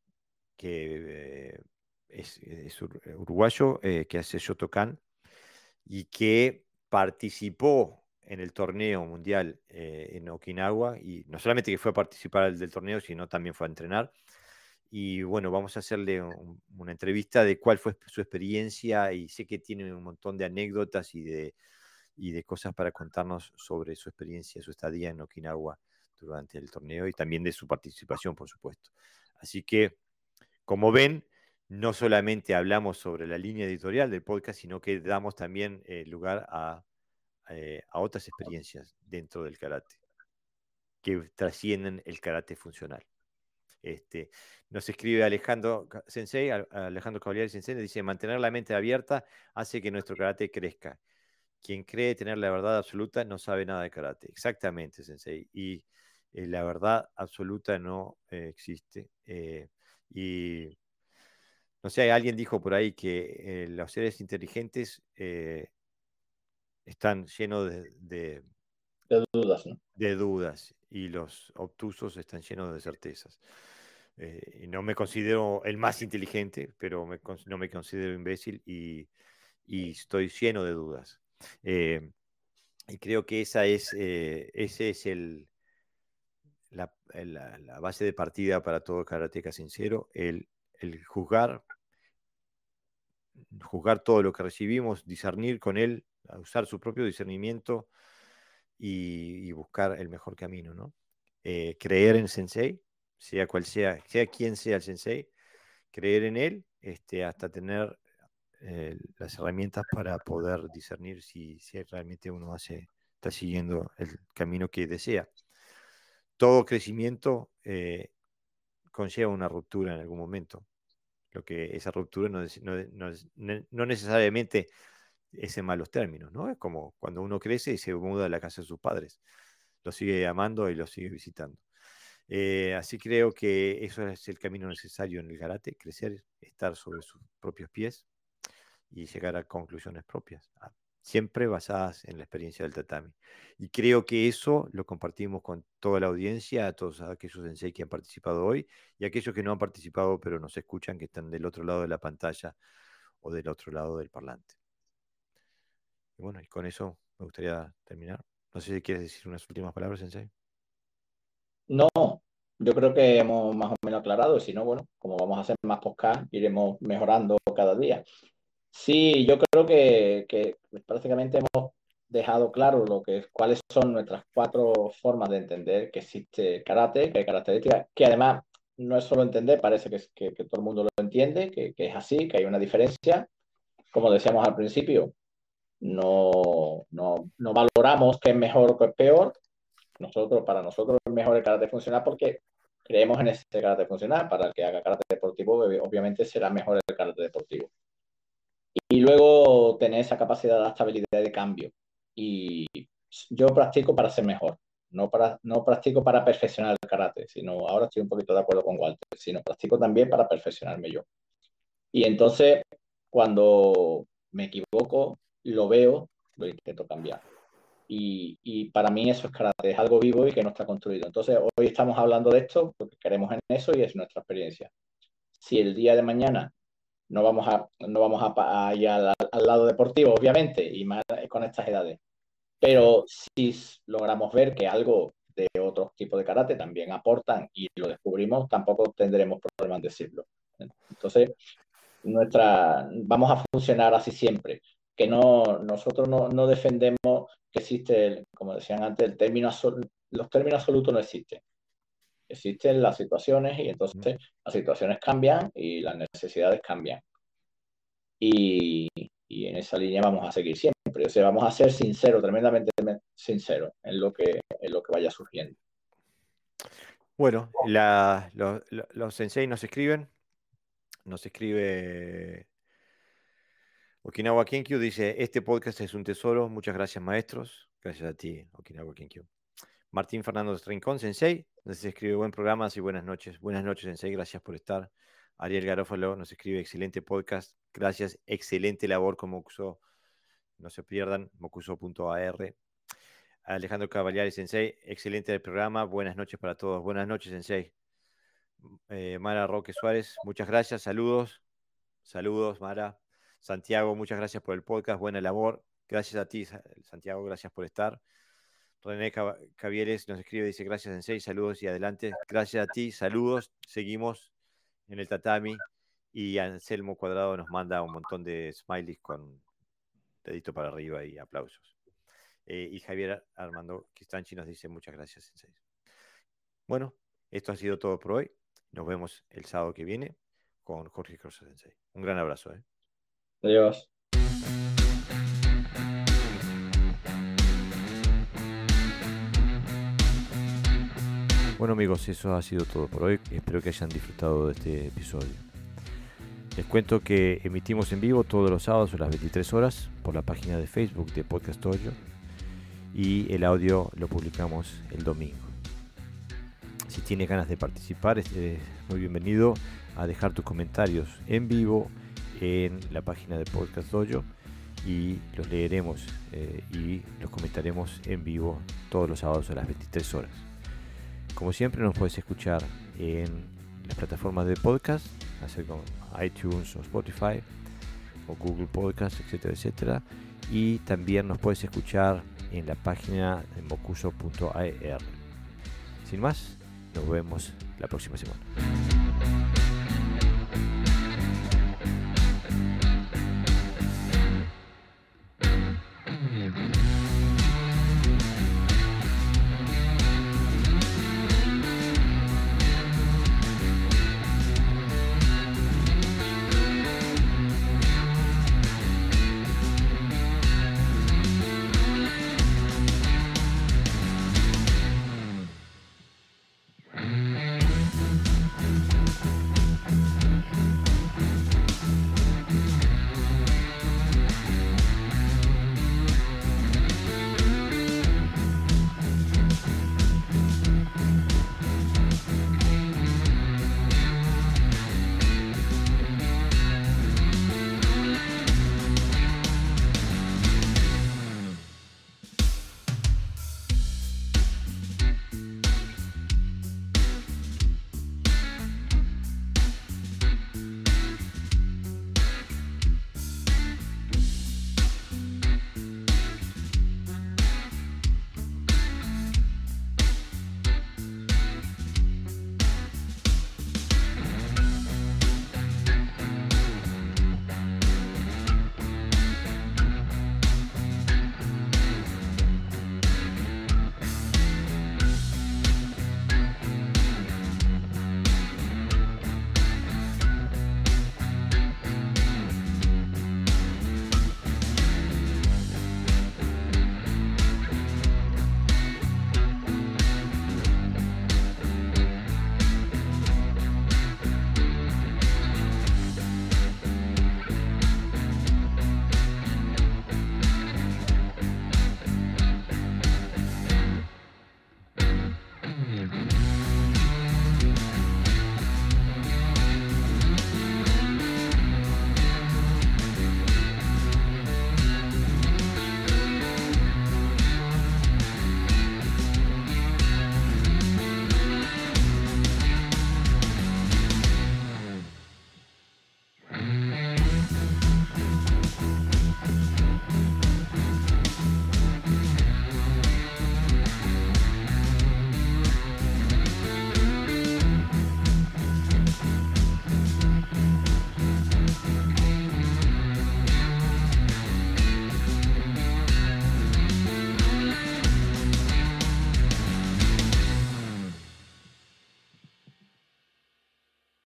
que eh, es, uruguayo, que hace Shotokan y que participó en el torneo mundial en Okinawa y no solamente que fue a participar del torneo, sino también fue a entrenar. Y bueno, vamos a hacerle una entrevista de cuál fue su experiencia y sé que tiene un montón de anécdotas y de, y de cosas para contarnos sobre su experiencia, su estadía en Okinawa durante el torneo y también de su participación, por supuesto. Así que, como ven, no solamente hablamos sobre la línea editorial del podcast, sino que damos también eh, lugar a eh, a otras experiencias dentro del karate que trascienden el karate funcional. Este, nos escribe Alejandro Sensei, Alejandro Cavalieri Sensei, dice, mantener la mente abierta hace que nuestro karate crezca. Quien cree tener la verdad absoluta no sabe nada de karate. Exactamente, Sensei. Y eh, la verdad absoluta no eh, existe. y no sé, alguien dijo por ahí que los seres inteligentes están llenos de, dudas. De dudas y los obtusos están llenos de certezas. Eh, no me considero el más inteligente, pero no me considero imbécil y, estoy lleno de dudas. Eh, y creo que esa es, eh, la, base de partida para todo karateca sincero, el, juzgar todo lo que recibimos, discernir con él usar su propio discernimiento y, buscar el mejor camino, ¿no? Eh, creer en Sensei, sea cual sea, sea quien sea el Sensei, creer en él este, hasta tener eh, las herramientas para poder discernir si, si realmente uno hace, está siguiendo el camino que desea. todo crecimiento eh, conlleva una ruptura en algún momento. Lo que esa ruptura no, no, necesariamente es en malos términos, ¿no? Es como cuando uno crece y se muda a la casa de sus padres. Lo sigue amando y lo sigue visitando. Eh, así creo que eso es el camino necesario en el karate, crecer, estar sobre sus propios pies y llegar a conclusiones propias, siempre basadas en la experiencia del tatami. Y creo que eso lo compartimos con toda la audiencia, a todos aquellos sensei que han participado hoy y aquellos que no han participado pero nos escuchan, que están del otro lado de la pantalla o del otro lado del parlante. Y bueno, y con eso me gustaría terminar. No sé si quieres decir unas últimas palabras, Sensei. No, yo creo que hemos más o menos aclarado, si no, bueno, como vamos a hacer más podcast, iremos mejorando cada día. Sí, yo creo que, que prácticamente hemos dejado claro lo que cuáles son nuestras cuatro formas de entender que existe karate, que hay características, que además no es solo entender, parece que, que, todo el mundo lo entiende, que, es así, que hay una diferencia. Como decíamos al principio, no, no, no valoramos qué es mejor o qué es peor, nosotros, para nosotros es mejor el carácter funcional porque creemos en ese carácter funcional. Para el que haga carácter deportivo, obviamente será mejor el carácter deportivo. Y luego tener esa capacidad de adaptabilidad de cambio. Y yo practico para ser mejor. No, para, no practico para perfeccionar el karate, sino ahora estoy un poquito de acuerdo con Walter, sino practico también para perfeccionarme yo. Y entonces, cuando me equivoco, lo veo, lo intento cambiar. Y, para mí eso es karate, es algo vivo y que no está construido. Entonces, hoy estamos hablando de esto porque queremos en eso y es nuestra experiencia. Si el día de mañana no vamos a, no vamos a, ir al, lado deportivo, obviamente, y más con estas edades, pero si logramos ver que algo de otros tipos de karate también aportan y lo descubrimos, tampoco tendremos problemas en decirlo. Entonces, nuestra, vamos a funcionar así siempre que no, nosotros no, defendemos que existe, como decían antes, el término los términos absolutos no existen. Existen las situaciones y entonces las situaciones cambian y las necesidades cambian. Y, y en esa línea vamos a seguir siempre. O sea, vamos a ser sinceros, tremendamente sinceros en lo que, en lo que vaya surgiendo. Bueno, los, los sensei nos escriben, nos escribe Okinawa Kenkyu dice, este podcast es un tesoro, muchas gracias maestros, gracias a ti, Okinawa Kenkyu. Martín Fernando Rincón, Sensei, nos escribe buen programa y buenas noches. Buenas noches, Sensei, gracias por estar. Ariel Garófalo nos escribe excelente podcast, gracias, excelente labor con Mokuso, no se pierdan, mokuso.ar. Alejandro Cavaliari, Sensei, excelente el programa, buenas noches para todos. Buenas noches, Sensei. Eh, Mara Roque Suárez, muchas gracias, saludos, saludos, Mara. Santiago, muchas gracias por el podcast, buena labor. Gracias a ti, Santiago, gracias por estar. René Cavieres nos escribe, dice gracias en seis, saludos y adelante. Gracias a ti, saludos. Seguimos en el tatami y Anselmo Cuadrado nos manda un montón de smileys con dedito para arriba y aplausos. Eh, y Javier Armando Quistanchi nos dice muchas gracias, Sensei. Bueno, esto ha sido todo por hoy. Nos vemos el sábado que viene con Jorge Cross Sensei. Un gran abrazo. ¿eh? Adiós. Bueno amigos, eso ha sido todo por hoy. Espero que hayan disfrutado de este episodio. Les cuento que emitimos en vivo todos los sábados a las 23 horas por la página de Facebook de Podcast Toyo y el audio lo publicamos el domingo. Si tienes ganas de participar, es muy bienvenido a dejar tus comentarios en vivo en la página de Podcast Dojo y los leeremos eh, y los comentaremos en vivo todos los sábados a las 23 horas. Como siempre nos puedes escuchar en las plataformas de podcast, así como iTunes o Spotify o Google Podcast, etcétera, etcétera. Y también nos puedes escuchar en la página de mocuso.ar. Sin más, nos vemos la próxima semana.